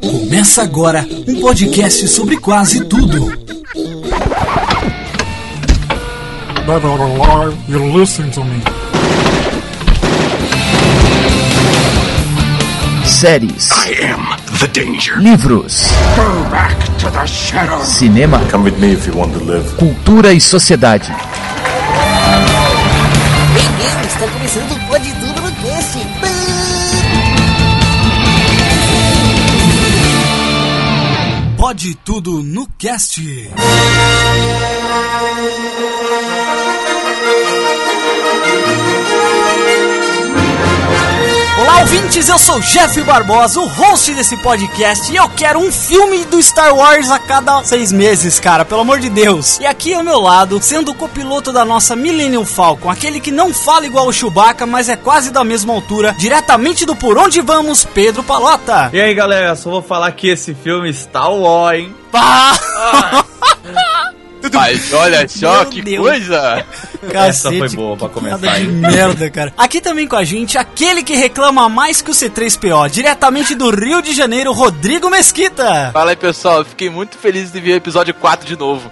Começa agora um podcast sobre quase tudo. Never alive, you listen to me. séries, I am the danger. livros, Go back to the shadow. cinema, Come with me if you want to live. cultura e sociedade. Bem-vindo, está começando Pode tudo no cast. Olá, ouvintes, eu sou Jeff Barbosa, o host desse podcast, e eu quero um filme do Star Wars a cada seis meses, cara, pelo amor de Deus. E aqui ao meu lado, sendo o copiloto da nossa Millennium Falcon, aquele que não fala igual o Chewbacca, mas é quase da mesma altura, diretamente do Por Onde Vamos, Pedro Palota. E aí galera, só vou falar que esse filme está ó, hein? Pá! Mas olha só Meu que Deus. coisa! Essa foi boa pra começar, merda, cara. Aqui também com a gente, aquele que reclama mais que o C3PO, diretamente do Rio de Janeiro, Rodrigo Mesquita. Fala aí pessoal, eu fiquei muito feliz de ver o episódio 4 de novo.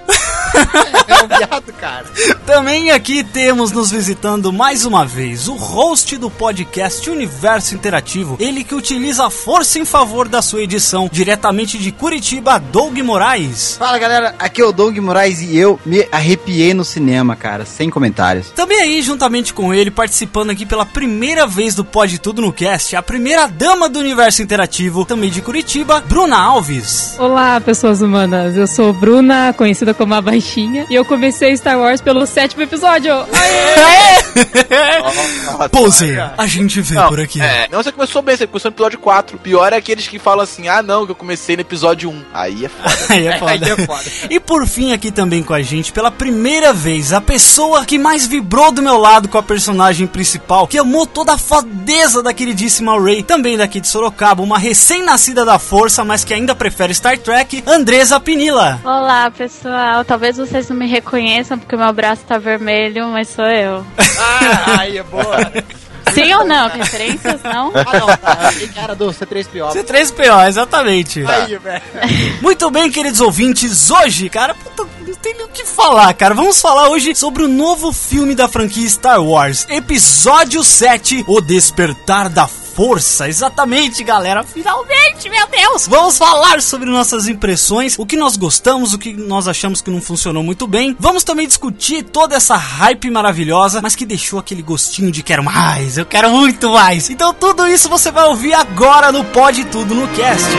Também aqui temos nos visitando mais uma vez o host do podcast Universo Interativo, ele que utiliza a força em favor da sua edição, diretamente de Curitiba, Doug Moraes. Fala galera, aqui é o Doug Moraes e eu me arrepiei no cinema, cara, sem comentários. Também aí, juntamente com ele, participando aqui pela primeira vez do Pode Tudo no Cast, a primeira dama do Universo Interativo, também de Curitiba, Bruna Alves. Olá, pessoas humanas. Eu sou Bruna, conhecida como a E eu comecei Star Wars pelo sétimo episódio. Poser, a gente vê Não, por aqui. É, não, você começou bem, você começou no episódio 4. Pior é aqueles que falam assim, ah não, que eu comecei no episódio 1. Aí é foda. Aí é foda. E por fim, aqui também com a gente, pela primeira vez, a pessoa que mais vibrou do meu lado com a personagem principal, que amou toda a fodeza da queridíssima Ray, também daqui de Sorocaba, uma recém-nascida da força, mas que ainda prefere Star Trek, Andresa Pinila. Olá, pessoal. Talvez vocês não me reconheçam porque meu braço tá vermelho, mas sou eu. Ah, aí é boa. Sim ou não? Referências, não? Ah não, tá, era do C3PO. C3PO, exatamente. Aí, velho. Muito bem, queridos ouvintes, hoje, cara, puta, não tem nem o que falar, cara. Vamos falar hoje sobre o novo filme da franquia Star Wars, episódio 7, O Despertar da Força. Exatamente, galera. Finalmente, meu Deus! Vamos falar sobre nossas impressões, o que nós gostamos, o que nós achamos que não funcionou muito bem. Vamos também discutir toda essa hype maravilhosa, mas que deixou aquele gostinho de quero mais, eu quero muito mais. Então tudo isso você vai ouvir agora no Pode Tudo no Cast.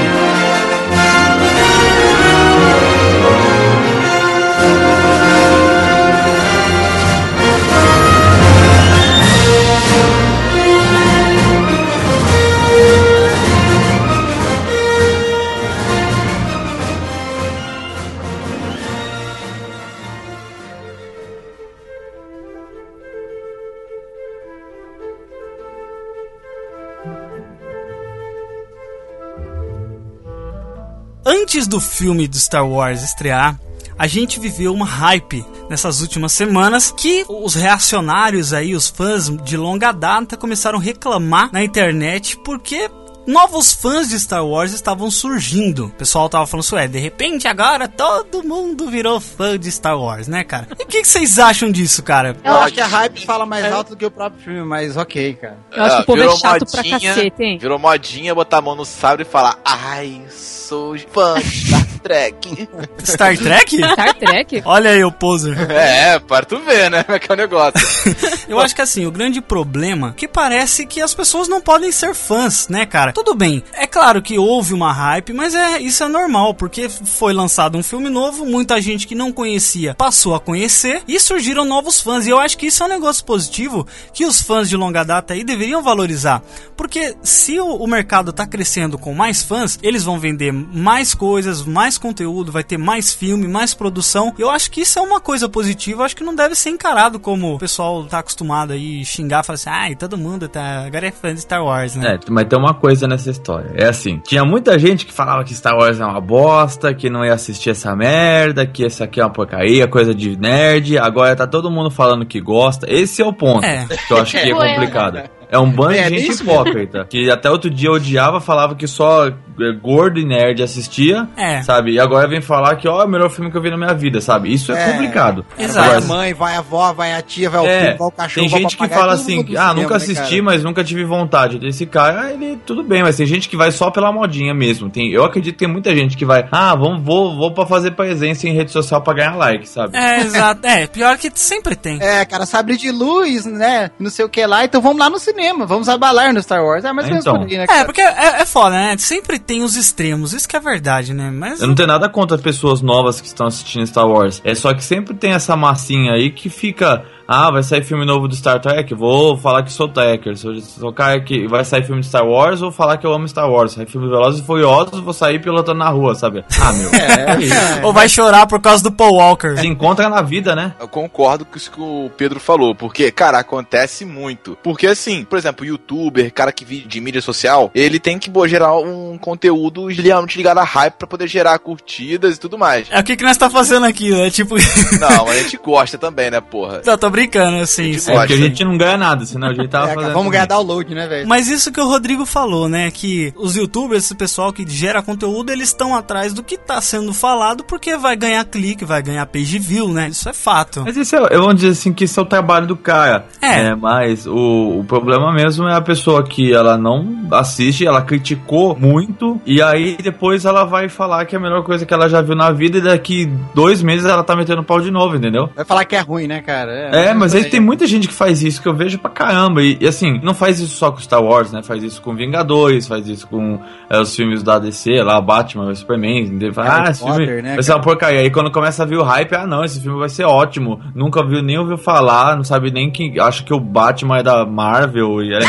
Antes do filme do Star Wars estrear, a gente viveu uma hype nessas últimas semanas que os reacionários aí, os fãs de longa data começaram a reclamar na internet porque novos fãs de Star Wars estavam surgindo. O pessoal tava falando isso, é, de repente agora todo mundo virou fã de Star Wars, né, cara? E o que, que vocês acham disso, cara? Eu acho que a hype fala mais alto do que o próprio filme, mas ok, cara. Eu acho que o povo é Virou chato pra modinha, cacete, hein? Virou modinha botar a mão no sabre e falar, ai, sou fã de Star Trek. Star Trek? Star Trek? Olha aí o poser. é, para tu ver, né? Como é que é o negócio. Eu acho que assim, o grande problema é que parece que as pessoas não podem ser fãs, né, cara? Tudo bem, é claro que houve uma hype, mas é isso é normal, porque foi lançado um filme novo, muita gente que não conhecia passou a conhecer e surgiram novos fãs. E eu acho que isso é um negócio positivo que os fãs de longa data aí deveriam valorizar. Porque se o, o mercado tá crescendo com mais fãs, eles vão vender mais coisas, mais conteúdo, vai ter mais filme, mais produção. Eu acho que isso é uma coisa positiva, acho que não deve ser encarado como o pessoal tá acostumado aí xingar, falar assim, ai, todo mundo tá, agora é fã de Star Wars, né? É, mas tem uma coisa nessa história. É assim, tinha muita gente que falava que Star Wars é uma bosta, que não ia assistir essa merda, que esse aqui é uma porcaria, coisa de nerd. Agora tá todo mundo falando que gosta. Esse é o ponto É. que eu acho que é complicado. É um bando É, de gente hipócrita. Que até outro dia odiava, falava que só é, gordo e nerd assistia, É. sabe? E agora vem falar que, ó, é o melhor filme que eu vi na minha vida, sabe? Isso é, É. complicado. Exato. Vai a mãe, vai a avó, vai a tia, vai o É, filho, vai o cachorro, tem gente que fala assim, ah, cinema, nunca né, assisti, cara? mas nunca tive vontade. Esse cara, ele, tudo bem, mas tem gente que vai só pela modinha mesmo. Tem, eu acredito que tem muita gente que vai, ah, vamos, vou, vou pra fazer presença em rede social pra ganhar like, sabe? É, exato. É, pior que sempre tem. É, cara, sabre de luz, né? Não sei o que lá, então vamos lá no cinema, vamos abalar no Star Wars. É mais ou menos Então. por aí, né, É, cara? porque é, é foda, né? Sempre tem os extremos, isso que é verdade, né? Mas. Eu não tenho nada contra as pessoas novas que estão assistindo Star Wars. É só que sempre tem essa massinha aí que fica. Ah, vai sair filme novo do Star Trek? Vou falar que sou Trekker. Sou, sou cara que vai sair filme de Star Wars, vou falar que eu amo Star Wars. Sai filme Velozes e Furiosos, vou sair pilotando na rua, sabe? Ah, meu. É, Ou vai chorar por causa do Paul Walker. Se encontra na vida, né? Eu concordo com isso que o Pedro falou, porque, cara, acontece muito. Porque, assim, por exemplo, youtuber, cara que vive de mídia social, ele tem que gerar um conteúdo realmente ligado a hype pra poder gerar curtidas e tudo mais. É o que, que nós tá fazendo aqui, né? Tipo. Não, mas a gente gosta também, né, porra? Não, tô brincando, assim. É porque a gente não ganha nada, senão a gente tava É, vamos também. ganhar download, né, velho? Mas isso que o Rodrigo falou, né? Que os youtubers, esse pessoal que gera conteúdo, eles estão atrás do que tá sendo falado porque vai ganhar clique, vai ganhar page view, né? Isso é fato. Mas isso é, eu vou dizer assim que isso é o trabalho do cara. É. né? Mas o, o problema mesmo é a pessoa que ela não assiste, ela criticou muito, e aí depois ela vai falar que é a melhor coisa que ela já viu na vida, e daqui dois meses ela tá metendo pau de novo, entendeu? Vai falar que é ruim, né, cara? É, mas aí tem muita gente que faz isso que eu vejo pra caramba. E, e, assim, não faz isso só com Star Wars, né? Faz isso com Vingadores, faz isso com é, os filmes da DC, lá, Batman, Superman. entendeu? Harry ah, esse filme né, vai ser uma porcaria. Aí quando começa a vir o hype, ah, não, esse filme vai ser ótimo. Nunca viu, nem ouviu falar, não sabe nem que. Acha que o Batman é da Marvel e é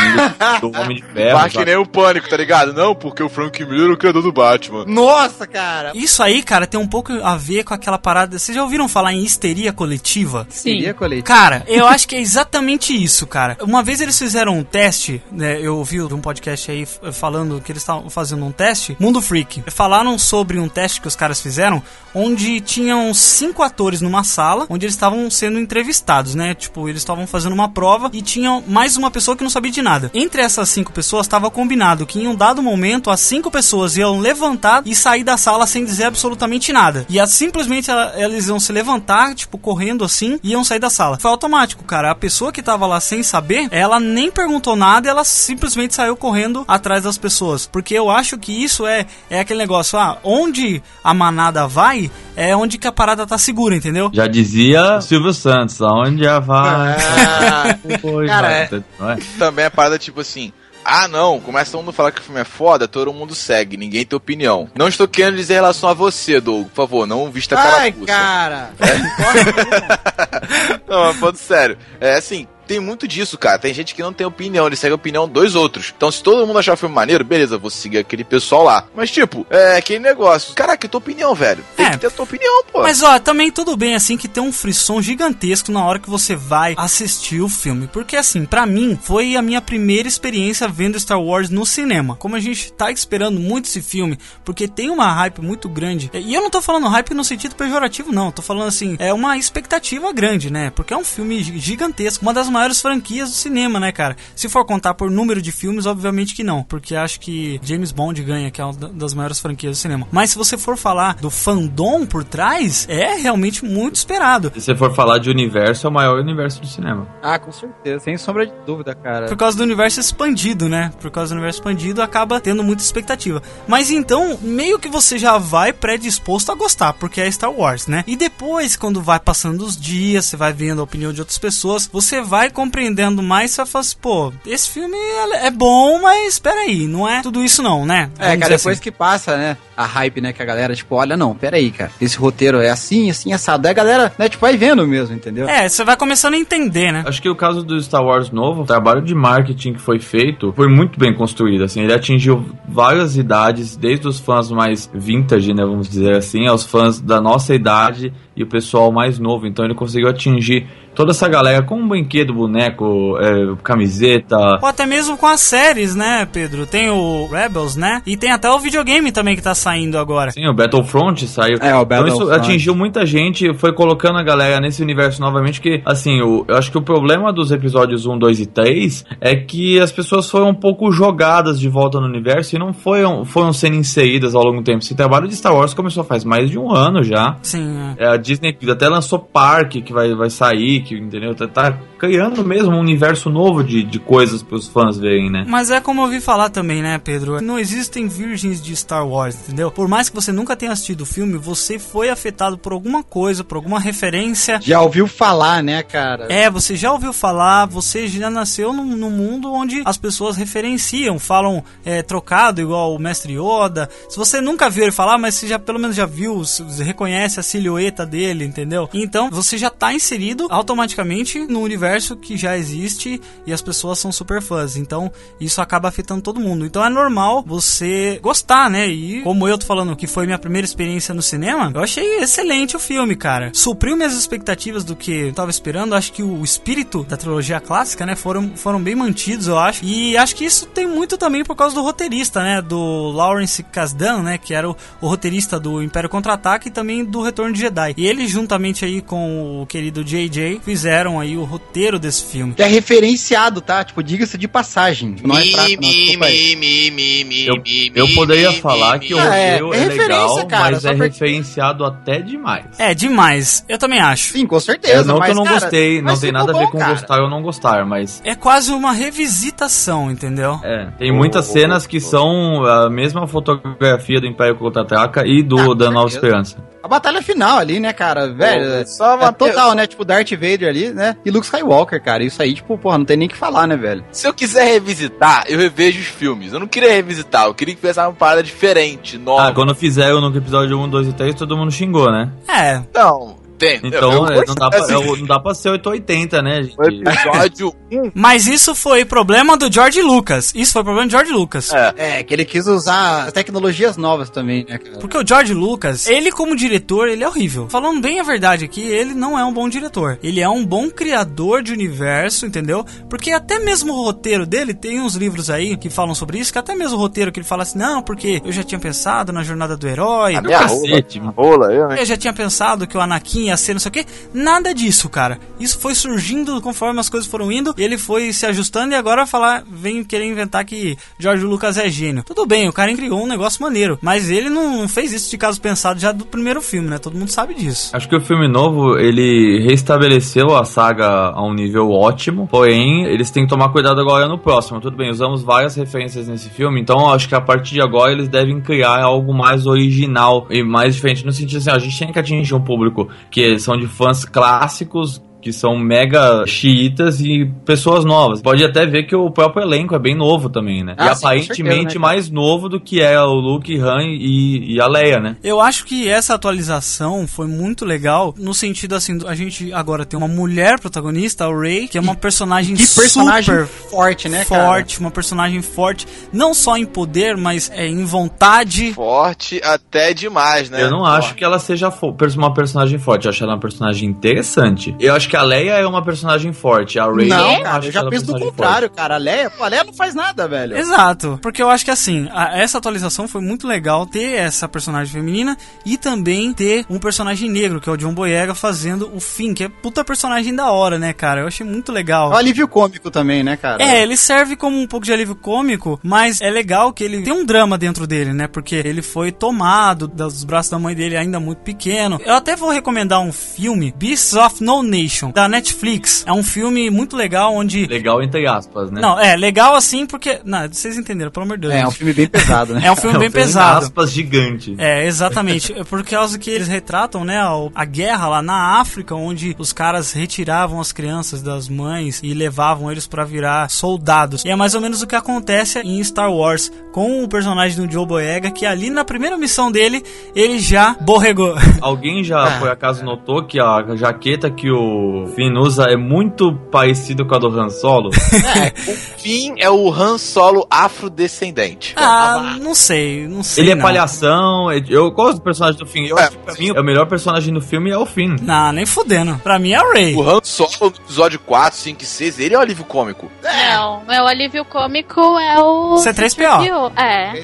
do Homem de Ferro. Sabe? nem o pânico, tá ligado? Não, porque o Frank Miller é o criador do Batman. Nossa, cara! Isso aí, cara, tem um pouco a ver com aquela parada. Vocês já ouviram falar em histeria coletiva? Sim. Seria coletivo. Cara, eu acho que é exatamente isso, cara. Uma vez eles fizeram um teste, né? Eu ouvi um podcast aí f- falando que eles estavam fazendo um teste, Mundo Freak. Falaram sobre um teste que os caras fizeram, onde tinham cinco atores numa sala, onde eles estavam sendo entrevistados, né? Tipo, eles estavam fazendo uma prova e tinham mais uma pessoa que não sabia de nada. Entre essas cinco pessoas estava combinado que em um dado momento as cinco pessoas iam levantar e sair da sala sem dizer absolutamente nada. E simplesmente ela- eles iam se levantar, tipo, correndo assim, e iam sair da sala. Foi automático, cara. A pessoa que tava lá sem saber, ela nem perguntou nada, ela simplesmente saiu correndo atrás das pessoas. Porque eu acho que isso é, é aquele negócio, ah, onde a manada vai, é onde que a parada tá segura, entendeu? Já dizia o Silvio Santos, aonde já vai. Ah, Cara, vai, não é? também a parada tipo assim. Ah, não, começa todo mundo a falar que o filme é foda, todo mundo segue, ninguém tem opinião. Não estou querendo dizer em relação a você, Doug, por favor, não vista a Ai, carapuça. cara! Não, mas falando sério. É assim, tem muito disso, cara. Tem gente que não tem opinião, ele segue a opinião dos outros. Então, se todo mundo achar o filme maneiro, beleza, vou seguir aquele pessoal lá. Mas, tipo, é aquele negócio. Caraca, é tua opinião, velho. Tem É. que ter a tua opinião, pô. Mas ó, também tudo bem assim que tem um frisson gigantesco na hora que você vai assistir o filme, porque assim, pra mim foi a minha primeira experiência vendo Star Wars no cinema. Como a gente tá esperando muito esse filme, porque tem uma hype muito grande. E eu não tô falando hype no sentido pejorativo não, tô falando assim, é uma expectativa grande, né? Porque é um filme gi- gigantesco, uma das maiores franquias do cinema, né, cara? Se for contar por número de filmes, obviamente que não, porque acho que James Bond ganha, que é uma da- das maiores franquias do cinema. Mas se você for falar do fandom por trás, é realmente muito esperado. Se você for falar de universo, é o maior universo do cinema. Ah, com certeza, sem sombra de dúvida, cara. Por causa do universo expandido, né? Por causa do universo expandido, acaba tendo muita expectativa. Mas então, meio que você já vai predisposto a gostar, porque é Star Wars, né? E depois, quando vai passando os dias, você vai vendo a opinião de outras pessoas, você vai compreendendo mais, você vai falar assim, pô, esse filme é é bom, mas espera aí, não é tudo isso não, né? É, Vamos cara, dizer depois assim. que passa, né, a hype, né, que a galera, tipo, olha, não, pera aí, cara, esse roteiro é assim, assim, assado. Aí a galera, né, tipo, vai vendo mesmo, entendeu? É, você vai começando a entender, né? Acho que o caso do Star Wars novo, o trabalho de marketing que foi feito, foi muito bem construído. Assim, ele atingiu várias idades, desde os fãs mais vintage, né, vamos dizer assim, aos fãs da nossa idade e o pessoal mais novo. Então ele conseguiu atingir toda essa galera com um brinquedo, boneco, é, camiseta. Ou até mesmo com as séries, né, Pedro? Tem o Rebels, né? E tem até o videogame também que tá saindo agora. Sim, o Battlefront saiu. É, o Então isso Battlefront. atingiu muita gente, foi colocando a galera nesse universo novamente, que, assim, o- eu acho que o problema dos episódios 1, 2 e 3 é que as pessoas foram um pouco jogadas de volta no universo e não foram, foram sendo inseridas ao longo do tempo. Esse trabalho de Star Wars começou faz mais de um ano já. Sim, é. É, a Disney até lançou Parque, que vai, vai sair, entendeu? Tá, tá criando mesmo um universo novo de, de coisas pros fãs verem, né? Mas é como eu ouvi falar também, né, Pedro? Não existem virgens de Star Wars, entendeu? Por mais que você nunca tenha assistido o filme, você foi afetado por alguma coisa, por alguma referência. Já ouviu falar, né, cara? É, você já ouviu falar, você já nasceu num, num mundo onde as pessoas referenciam, falam é, trocado, igual o Mestre Yoda. Se você nunca viu ele falar, mas você já pelo menos já viu, você reconhece a silhueta dele, entendeu? Então você já tá inserido automaticamente no universo que já existe e as pessoas são super fãs. Então isso acaba afetando todo mundo. Então é normal você gostar, né? E como eu tô falando que foi minha primeira experiência no cinema, eu achei excelente o filme, cara. Supriu minhas expectativas do que eu tava esperando. Acho que o espírito da trilogia clássica, né, foram, foram bem mantidos, eu acho. E acho que isso tem muito também por causa do roteirista, né, do Lawrence Kasdan, né, que era o, o roteirista do Império Contra-Ataque e também do Retorno de Jedi. E ele juntamente aí com o querido JJ fizeram aí o roteiro desse filme. Que é referenciado, tá? Tipo, diga-se de passagem. Não é fraco, não. Desculpa aí. Eu, eu poderia falar que o Ah, é, roteiro é é, legal, cara, mas é porque- referenciado até demais. É demais. Eu também acho. Sim, com É, certeza. não mas, que eu não cara, gostei, não tem nada a ver com cara. gostar ou não gostar, mas É quase uma revisitação, entendeu? é, tem muitas cenas que são a mesma fotografia do Império Contra-Ataca e do Ah, da Nova. Esperança. A batalha final ali, né, cara? Velho, só uma é total, né? Tipo, Darth Vader ali, né? E Luke Skywalker, cara. Isso aí, tipo, porra, não tem nem o que falar, né, velho? Se eu quiser revisitar, eu revejo os filmes. Eu não queria revisitar, eu queria que fizesse uma parada diferente, nova. Ah, quando fizeram no episódio 1, 2 e 3, todo mundo xingou, né? É. Então, tem. Então é, não, dá pra, assim, é, não dá pra ser 880, né, gente? O episódio 1. Mas isso foi problema do George Lucas. Isso foi problema do George Lucas. É. É, que ele quis usar as tecnologias novas também, né, cara? Porque o George Lucas, ele como diretor, ele é horrível. Falando bem a verdade aqui, ele não é um bom diretor. Ele é um bom criador de universo, entendeu? Porque até mesmo o roteiro dele, tem uns livros aí que falam sobre isso, que até mesmo o roteiro que ele fala assim, não, porque eu já tinha pensado na jornada do herói, A minha cacete, rola, rola, eu, né? eu já tinha pensado que o Anakin ia ser não sei o que. Nada disso, cara. Isso foi surgindo conforme as coisas foram indo. Ele foi se ajustando e agora falar, vem querer inventar que George Lucas é gênio. Tudo bem, o cara criou um negócio maneiro. Mas ele não fez isso de caso pensado já do primeiro filme, né? Todo mundo sabe disso. Acho que o filme novo, ele restabeleceu a saga a um nível ótimo, porém, eles têm que tomar cuidado agora no próximo. Tudo bem, usamos várias referências nesse filme, então acho que a partir de agora eles devem criar algo mais original e mais diferente, no sentido assim, a gente tem que atingir um público que são de fãs clássicos, que são mega xiitas e pessoas novas. Pode até ver que o próprio elenco é bem novo também, né? Ah, e sim, aparentemente certeza, né, mais novo do que é o Luke, Han e, e a Leia, né? Eu acho que essa atualização foi muito legal no sentido assim, a gente agora tem uma mulher protagonista, a Rey, que é uma personagem Que personagem super forte, né, cara? forte, uma personagem forte, não só em poder, mas é, em vontade. Forte até demais, né? Eu não acho que ela seja uma personagem forte, eu acho ela uma personagem interessante. Eu acho que a Leia é uma personagem forte, a Rey Não, eu cara, acho eu que já é penso do contrário, cara. A Leia, pô, a Leia não faz nada, velho. Exato, porque eu acho que assim, a- essa atualização foi muito legal ter essa personagem feminina e também ter um personagem negro, que é o John Boyega fazendo o Finn, que é puta personagem da hora, né, cara? Eu achei muito legal. É um alívio cômico também, né, cara? É, ele serve como um pouco de alívio cômico, mas é legal que ele tem um drama dentro dele, né? Porque ele foi tomado dos braços da mãe dele ainda muito pequeno. Eu até vou recomendar um filme, Beasts of No Nation, da Netflix. É um filme muito legal onde. Legal entre aspas, né? Não, é legal assim porque. Não, vocês entenderam, pelo amor de Deus. É, é um filme bem pesado, né? É um filme bem entre pesado. aspas gigante. É, exatamente. É por causa que eles retratam, né, a, a guerra lá na África, onde os caras retiravam as crianças das mães e levavam eles pra virar soldados. E é mais ou menos o que acontece em Star Wars com o personagem do Joe Boyega, que ali na primeira missão dele, ele já borregou. Alguém já, Ah. por acaso, notou que a jaqueta que o o Finn usa é muito parecido com a do Han Solo. É, o Finn é o Han Solo afrodescendente. Ah, não sei, não sei. Ele é não. palhação. é- Eu gosto do personagem do Finn. Eu É, acho que pra mim o melhor personagem do filme é o Finn. Não, nem fudendo. Pra mim é a Ray. O Han Solo no episódio 4, 5 e 6, ele é o alívio cômico. Não, meu alívio cômico é o. C3PO. É.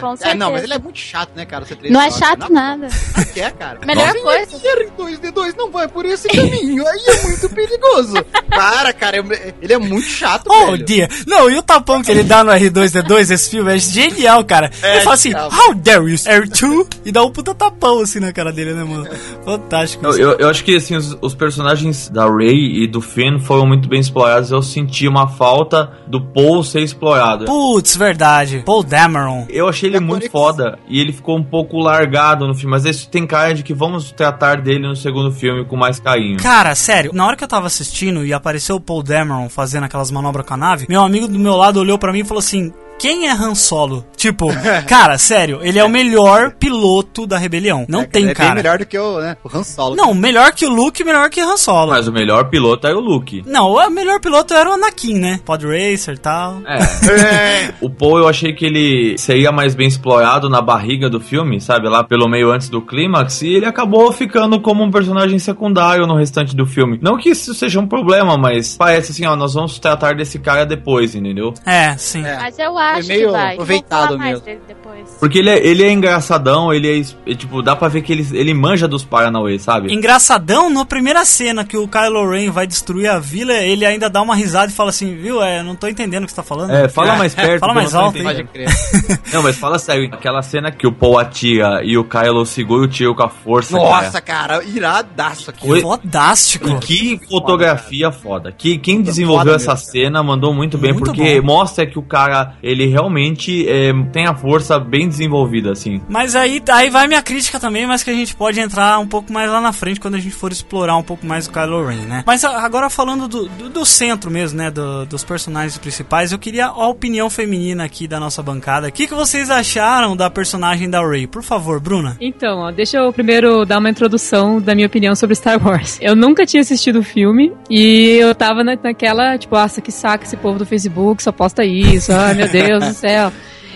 Com É, não, mas certeza. ele é muito chato, né, cara? o C3PO. Não é chato nada. Não que é, cara. Melhor Nossa, coisa. R2D2 não vai por esse caminho, aí é muito perigoso. Para, cara, eu- ele é muito chato, Oh, velho. dia. Não, e o tapão que ele dá no R2D2, esse filme é genial, cara. ele fala assim, how dare you, R2? E dá um puta tapão assim na cara dele, né, mano? Fantástico. Eu, eu, eu acho que assim, os, os personagens da Rey e do Finn foram muito bem explorados. Eu senti uma falta do Paul ser explorado. Putz, verdade. Paul Dameron. Eu achei ele Da muito foda e ele ficou um pouco largado no filme, mas isso tem cara de que vamos tratar dele no segundo filme com mais carinho. Cara, sério, na hora que eu tava assistindo e apareceu o Paul Dameron fazendo aquelas manobras com a nave, meu amigo do meu lado olhou pra mim e falou assim: Quem é Han Solo? Tipo, cara, sério, ele é o melhor piloto da rebelião. Não É, tem, ele é cara. bem melhor do que o, né, o Han Solo. Não, melhor que o Luke, melhor que Han Solo. Mas o melhor piloto é o Luke. Não, o melhor piloto era o Anakin, né? Pod Racer e tal. É. o Paul eu achei que ele seria mais bem explorado na barriga do filme, sabe? Lá pelo meio antes do clímax, e ele acabou ficando como um personagem secundário no restante do filme. Não que isso seja um problema, mas parece assim, ó, nós vamos tratar desse cara depois, entendeu? É, sim. É. Mas eu acho meio que vai. aproveitado mesmo. dele depois. Porque ele é, ele é engraçadão, ele é, é, tipo, dá pra ver que ele, ele manja dos Paranauê, sabe? Engraçadão, na primeira cena que o Kylo Ren vai destruir a vila, ele ainda dá uma risada e fala assim, viu, é, não tô entendendo o que você tá falando. É, fala mais perto. Fala mais não alto. Pode crer. Não, mas fala sério, aquela cena que o Paul atira e o Kylo segura o tiro com a força, Nossa, cara, iradaço aqui. Fodástico. E que fotografia foda. Que, quem desenvolveu foda essa mesmo. cena mandou muito bem, Muito porque bom. mostra que o cara, ele realmente é, tem a força bem desenvolvida, assim. Mas aí, aí vai minha crítica também, mas que a gente pode entrar um pouco mais lá na frente quando a gente for explorar um pouco mais o Kylo Ren, né? Mas agora falando do, do, do centro mesmo, né? do- dos personagens principais, eu queria a opinião feminina aqui da nossa bancada. O que, que vocês acharam da personagem da Rey? Por favor, Bruna. Então, ó, deixa eu primeiro dar uma introdução da minha opinião sobre Star Wars. Eu nunca tinha assistido o filme e eu tava na- naquela, tipo, nossa, que saco esse povo do Facebook, só posta isso, ai meu Deus do céu.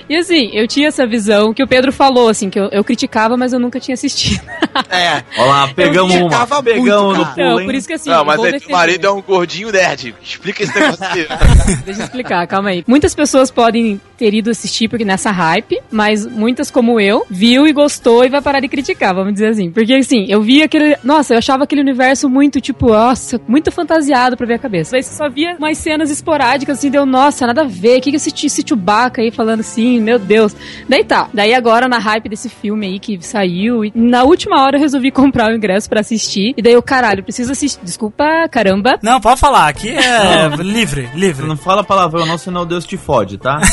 E assim, eu tinha essa visão que o Pedro falou, assim, que eu, eu criticava, mas eu nunca tinha assistido. É. Olha lá, pegamos uma, criticava pegamos muito, no pulo, Então, hein? por isso que assim, não, mas aí teu defender. marido é um gordinho nerd. Explica esse negócio aqui. Deixa eu explicar, calma aí. Muitas pessoas podem ter ido assistir porque nessa hype, mas muitas como eu, viu e gostou e vai parar de criticar, vamos dizer assim. Porque assim, eu vi aquele. Nossa, eu achava aquele universo muito, tipo, nossa, muito fantasiado pra ver a cabeça. Mas só via umas cenas esporádicas, assim, deu, nossa, nada a ver. O que, que esse, esse Chewbacca aí falando assim, meu Deus. Daí tá. Daí agora, na hype desse filme aí que saiu, e na última hora eu resolvi comprar o ingresso pra assistir. E daí eu, caralho, preciso assistir. Desculpa, caramba. Não, pode falar, aqui é livre, livre. Não fala palavrão não, senão Deus te fode, tá?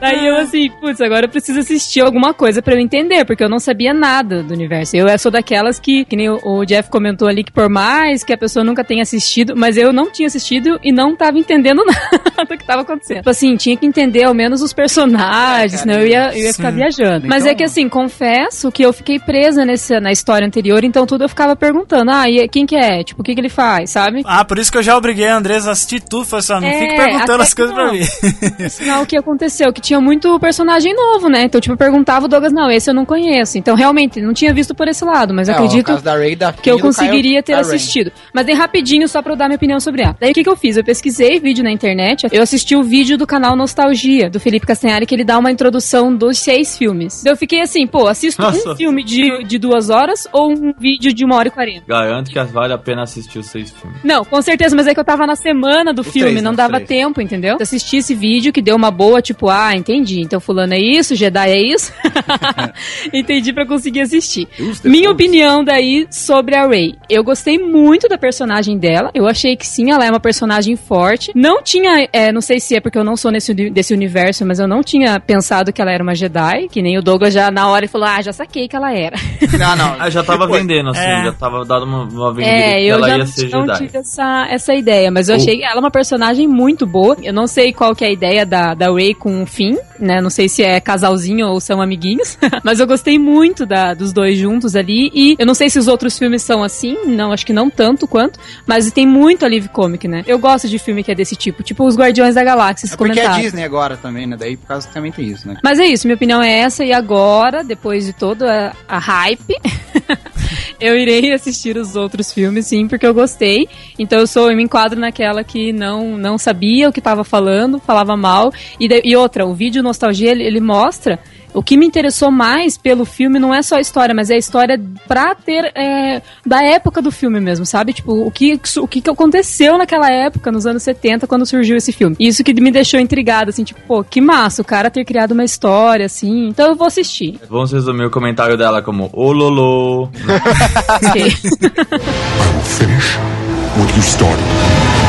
Daí eu assim, putz, agora eu preciso assistir alguma coisa pra eu entender, porque eu não sabia nada do universo. Eu sou daquelas que, que nem o, o Jeff comentou ali, que por mais que a pessoa nunca tenha assistido, mas eu não tinha assistido e não tava entendendo nada do que tava acontecendo. Tipo assim, tinha que entender ao menos os personagens, senão eu ia, eu ia ficar viajando. Mas é que assim, confesso que eu fiquei presa nesse, na história anterior, então tudo eu ficava perguntando, ah, e quem que é? Tipo, o que que ele faz, sabe? Ah, por isso que eu já obriguei a Andressa a assistir tudo. Falei assim, ó, não É, fique perguntando as coisas que pra não. mim. Sinal o que aconteceu, que tinha muito personagem novo, né? Então, tipo, eu perguntava o Douglas, não, esse eu não conheço. Então, realmente, não tinha visto por esse lado, mas É, acredito caso da Rey, da que eu conseguiria ter assistido. Mas daí rapidinho, só pra eu dar minha opinião sobre ela. Daí o que, que eu fiz? Eu pesquisei vídeo na internet, eu assisti o vídeo do canal Nostalgia, do Felipe Castanhari, que ele dá uma introdução dos seis filmes. Eu fiquei assim, pô, assisto Nossa. um filme de, de duas horas ou um vídeo de uma hora e quarenta? Garanto que vale a pena assistir os seis filmes. Não, com certeza, mas é que eu tava na semana do Os filme, três, não os dava três. tempo, entendeu? Eu assisti esse vídeo que deu uma boa, tipo, ah, entendi. Então fulano é isso, Jedi é isso. entendi pra conseguir assistir. Minha opinião daí sobre a Rey. Eu gostei muito da personagem dela. Eu achei que sim, ela é uma personagem forte. Não tinha, é, não sei se é porque eu não sou nesse, uni- desse universo, mas eu não tinha pensado que ela era uma Jedi, que nem o Douglas já na hora falou, ah, já saquei que ela era. Não, não. Ah, já tava vendendo, assim, É. já tava dando uma, uma vendida É, que eu ela ia não, ser não Jedi. tive essa, essa ideia, mas eu O- achei ela uma personagem muito boa. Eu não sei qual que é a ideia da, da Ray com o Finn, né? Não sei se é casalzinho ou são amiguinhos. Mas eu gostei muito da, dos dois juntos ali. E eu não sei se os outros filmes são assim. Não, acho que não tanto quanto. Mas tem muito alívio cômico, né? Eu gosto de filme que é desse tipo. Tipo os Guardiões da Galáxia, É porque é. Disney agora também, né? Daí por causa também tem isso, né? Mas é isso, minha opinião é essa. E agora, depois de toda a, a hype, eu irei assistir os outros filmes, sim, porque eu gostei. Então eu sou, eu me enquadro naquela que não, não sabia o que estava falando, falava mal. E, de- e outra, o vídeo Nostalgia, ele, ele mostra. O que me interessou mais pelo filme não é só a história, mas é a história pra ter. é, da época do filme mesmo, sabe? Tipo, o que, o que que aconteceu naquela época, nos anos 70, quando surgiu esse filme. Isso que me deixou intrigada, assim, tipo, pô, que massa, o cara ter criado uma história, assim. Então eu vou assistir. Vamos resumir o comentário dela como. I will finish what you started.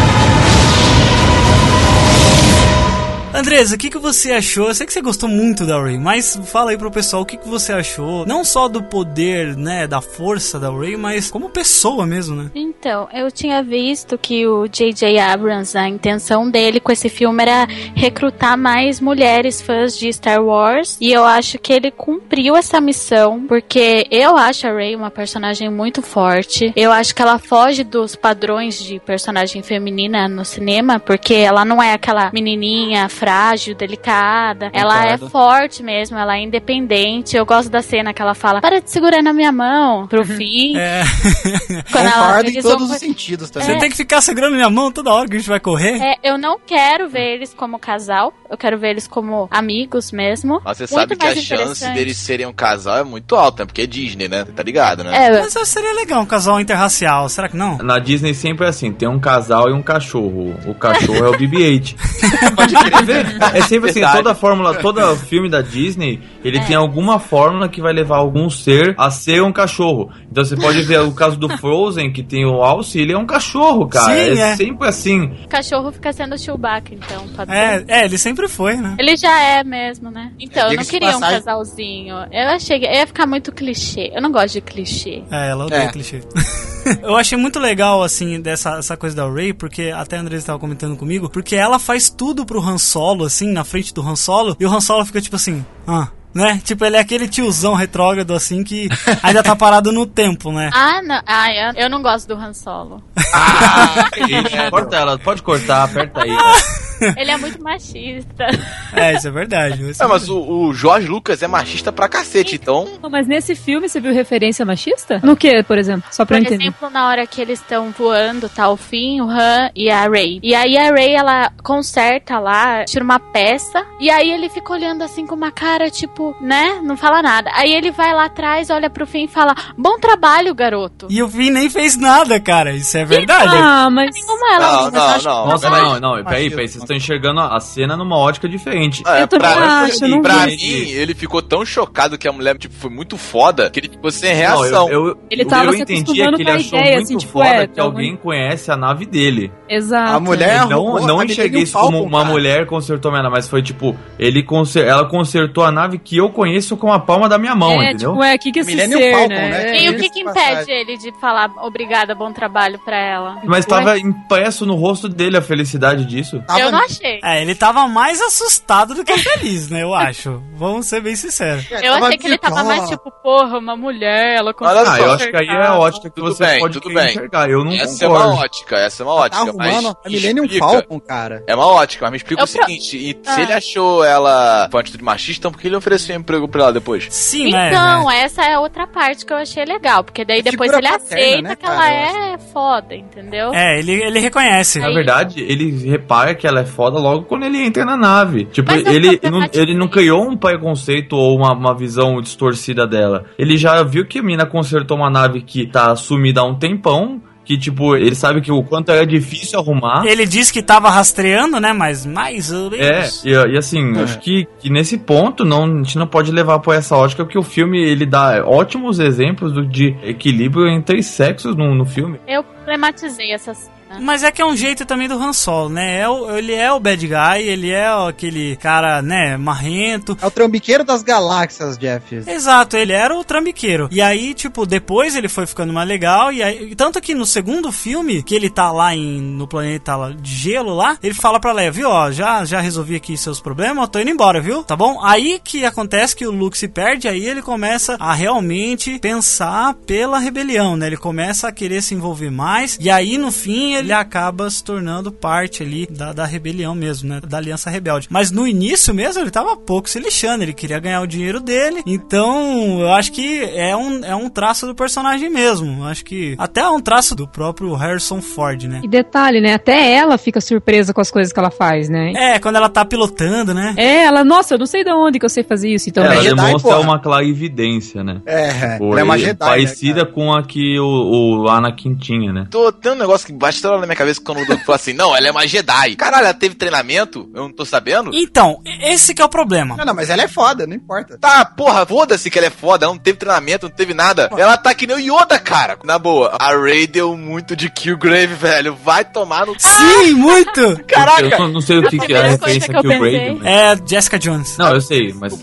Andresa, o que, que você achou? Eu sei que você gostou muito da Ray, mas fala aí pro pessoal o que, que você achou. Não só do poder, né, da força da Ray, mas como pessoa mesmo, né? Então, eu tinha visto que o J.J. Abrams, a intenção dele com esse filme era recrutar mais mulheres fãs de Star Wars. E eu acho que ele cumpriu essa missão, porque eu acho a Rey uma personagem muito forte. Eu acho que ela foge dos padrões de personagem feminina no cinema, porque ela não é aquela menininha frágil, delicada. Ela é forte mesmo, ela é independente. Eu gosto da cena que ela fala: para de segurar na minha mão, pro fim. É. Quando ela- Concordo em todos vão- os sentidos Você também. tem que ficar segurando minha mão toda hora que a gente vai correr. É, eu não quero ver eles como casal, eu quero ver eles como amigos mesmo. Mas você Muito sabe que a chance deles serem um casal é muito alta, né? Porque é Disney, né? Tá ligado, né? É, Mas seria legal um casal interracial, será que não? Na Disney sempre é assim, tem um casal e um cachorro. O cachorro é o BB-8. Pode crer. É sempre assim, toda fórmula, todo filme da Disney, ele tem alguma fórmula que vai levar algum ser a ser um cachorro. Então você pode ver o caso do Frozen, que tem o Alce, ele é um cachorro, cara. Sim, é, é. sempre assim. o cachorro fica sendo o Chewbacca, então. Pode É, é, ele sempre foi, né? Ele já é mesmo, né? Então, eu não queria um casalzinho. Eu achei que ia ficar muito clichê. Eu não gosto de clichê. É, ela odeia É. clichê. Eu achei muito legal, assim, dessa essa coisa da Ray, porque até a Andresa estava comentando comigo, porque ela faz tudo pro Han Solo, assim, na frente do Han Solo, e o Han Solo fica tipo assim, ah, né? Tipo, ele é aquele tiozão retrógrado, assim, que ainda tá parado no tempo, né? Ah, não. Ah, eu, eu não gosto do Han Solo. Corta ela, pode cortar, aperta aí. Ele é muito machista. É, isso é verdade. isso É, é mas o, o Jorge Lucas é machista pra cacete, então. Mas nesse filme você viu referência machista? No que, por exemplo? Só pra Por entender. exemplo, na hora que eles estão voando, tá o Finn, o Han e a Ray. E aí a Ray, ela conserta lá, tira uma peça, e aí ele fica olhando assim com uma cara, tipo, né? Não fala nada. Aí ele vai lá atrás, olha pro Finn e fala: Bom trabalho, garoto. E o Finn nem fez nada, cara. Isso é verdade. Ah, mas. Nenhuma ela Não, mas eu acho não, que Nossa, não, não, peraí, peraí, vocês estão enxergando a cena numa ótica diferente. É, Eu pra, acho, eu não pra vi. mim, ele ficou tão chocado que a mulher tipo, foi muito foda que ele ficou sem Não, reação. eu, eu, Ele o tava que eu se entendi é que ele a achou ideia, muito assim, tipo, foda é, que alguém conhece a nave dele. Exato. A mulher não arrumou não a enxerguei isso como uma cara. mulher consertou minha nave, mas foi tipo, ele conser, ela consertou a nave que eu conheço com a palma da minha mão, é, entendeu? tipo, é, que que esse Millennium ser, Falcon, né? né? É, E o que, que de impede ele de falar obrigada, bom trabalho pra ela? Mas tava impresso no rosto dele a felicidade disso. Tava não achei. É, ele tava mais assustado do que feliz, né? Eu acho. Vamos ser bem sinceros. Eu achei que ele tava mais tipo, porra, uma mulher, ela Olha Ah, só. eu acho que aí é a ótica que Tudo você bem, pode tudo bem. enxergar. Eu não Essa é concordo. uma ótica, essa é uma Tá ótica. mas arrumando a Millennium explica- Falcon, cara. É uma ótica, mas me explica Eu o pro- seguinte: e Ah. se ele achou ela com atitude machista, então por que ele ofereceu emprego pra ela depois? Sim, né? Então, essa é a outra parte que eu achei legal, porque daí É depois ele paterna, aceita né, que cara, ela eu é foda, entendeu? É, ele, ele reconhece. Na verdade, ele repara que ela é foda logo quando ele entra na nave. Tipo, Mas ele não, ele não criou um preconceito ou uma, uma visão distorcida dela. Ele já viu que a mina consertou uma nave que tá sumida há um tempão. Que, tipo, ele sabe que o quanto é difícil arrumar. Ele disse que tava rastreando, né? Mas mais ou É, menos. e, e assim, É. acho que, que nesse ponto não, a gente não pode levar por essa ótica, porque o filme ele dá ótimos exemplos do, de equilíbrio entre sexos no, no filme. Eu problematizei essa cena. Mas é que é um jeito também do Han Solo, né? É o- ele é o bad guy, ele é aquele cara, né, marrento. É o trambiqueiro das galáxias, Jeff. Exato, ele era o trambiqueiro. E aí, tipo, depois ele foi ficando mais legal. E aí, tanto que no segundo filme, que ele tá lá em, no planeta lá de gelo lá, ele fala pra Leia, viu, ó, já, já resolvi aqui seus problemas, eu tô indo embora, viu? Tá bom? Aí que acontece que o Luke se perde, aí ele começa a realmente pensar pela rebelião, né? Ele começa a querer se envolver mais. E aí, no fim, ele acaba se tornando parte ali da, da rebelião mesmo, né? Da Aliança Rebelde. Mas no início mesmo, ele tava pouco se lixando, ele queria ganhar o dinheiro dele. Então, eu acho que é um, é um traço do personagem mesmo. Eu acho que até é um traço do próprio Harrison Ford, né? E detalhe, né? Até ela fica surpresa com as coisas que ela faz, né? É, quando ela tá pilotando, né? É, ela, nossa, eu não sei de onde que eu sei fazer isso. Então, ela é Jedi, demonstra porra. uma clara evidência, né? É, Pô, ela é uma Jedi, parecida né, com a que o, o Anakin tinha, né? Tô, tem um negócio que bate hora na minha cabeça quando o Doug fala assim, não, ela é uma Jedi. Caralho, ela teve treinamento? Eu não tô sabendo? Então, esse que é o problema. Não, não, mas ela é foda, não importa. Tá, porra, foda-se que ela é foda, ela não teve treinamento, não teve nada. Ela tá que nem o Yoda, cara. Na boa, a Ray deu muito de Killgrave, velho. Vai tomar no... Sim, muito! Caraca! Eu não, sei o que, que é a referência que eu que o Grave. pensei. mas- É Jessica Jones. Não, eu sei, mas.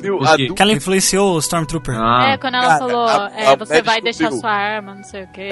Que ela influenciou o Stormtrooper. Ah, É, quando ela Cara, falou, a- é, a você vai deixar descobriu. sua arma, não sei o quê.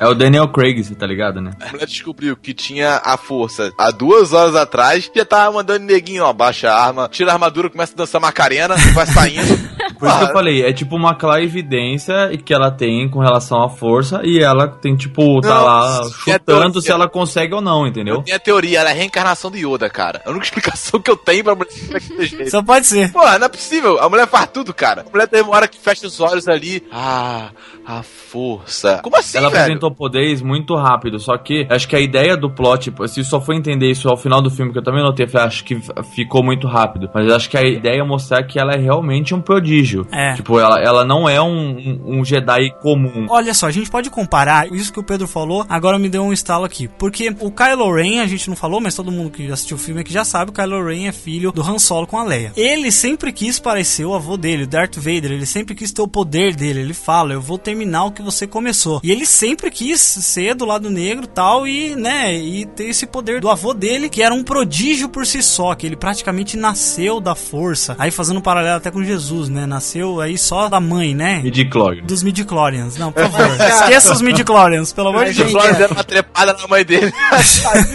é o Daniel Craig, você tá ligado, né? Descobriu que tinha a força há duas horas atrás, já tava mandando neguinho, ó, baixa a arma, tira a armadura, começa a dançar Macarena, vai saindo. Por isso que eu Ah, falei, é tipo uma clara evidência que ela tem com relação à força e ela tem, tipo, tá Não, lá é chutando se ela consegue ou não, entendeu? Minha teoria, ela é a reencarnação do Yoda, cara. A única explicação que eu tenho pra mulher daquele jeito. Só pode ser. Porra, não é possível. A mulher faz tudo, cara. A mulher tem uma hora que fecha os olhos ali. Ah, a força. Como assim, Ela velho? apresentou poderes muito rápido, só que acho que a ideia do plot, tipo, se só foi entender isso ao final do filme, que eu também notei, falei, acho que ficou muito rápido. Mas acho que a ideia é mostrar que ela é realmente um prodígio. É. Tipo, ela, ela não é um, um, um Jedi comum. Olha só, a gente pode comparar isso que o Pedro falou, agora me deu um estalo aqui. Porque o Kylo Ren, a gente não falou, mas todo mundo que assistiu o filme aqui já sabe, o Kylo Ren é filho do Han Solo com a Leia. Ele sempre quis parecer o avô dele, o Darth Vader, ele sempre quis ter o poder dele. Ele fala, eu vou terminar o que você começou. E ele sempre quis ser do lado negro tal, e, né, e ter esse poder do avô dele, que era um prodígio por si só, que ele praticamente nasceu da força. Aí fazendo um paralelo até com Jesus, né, nasceu aí só da mãe, né? Midi-chlorian. Dos midichlorians. Não, por favor. Esqueça os midichlorians, pelo amor de O Deus. Flores dando uma trepada na mãe dele.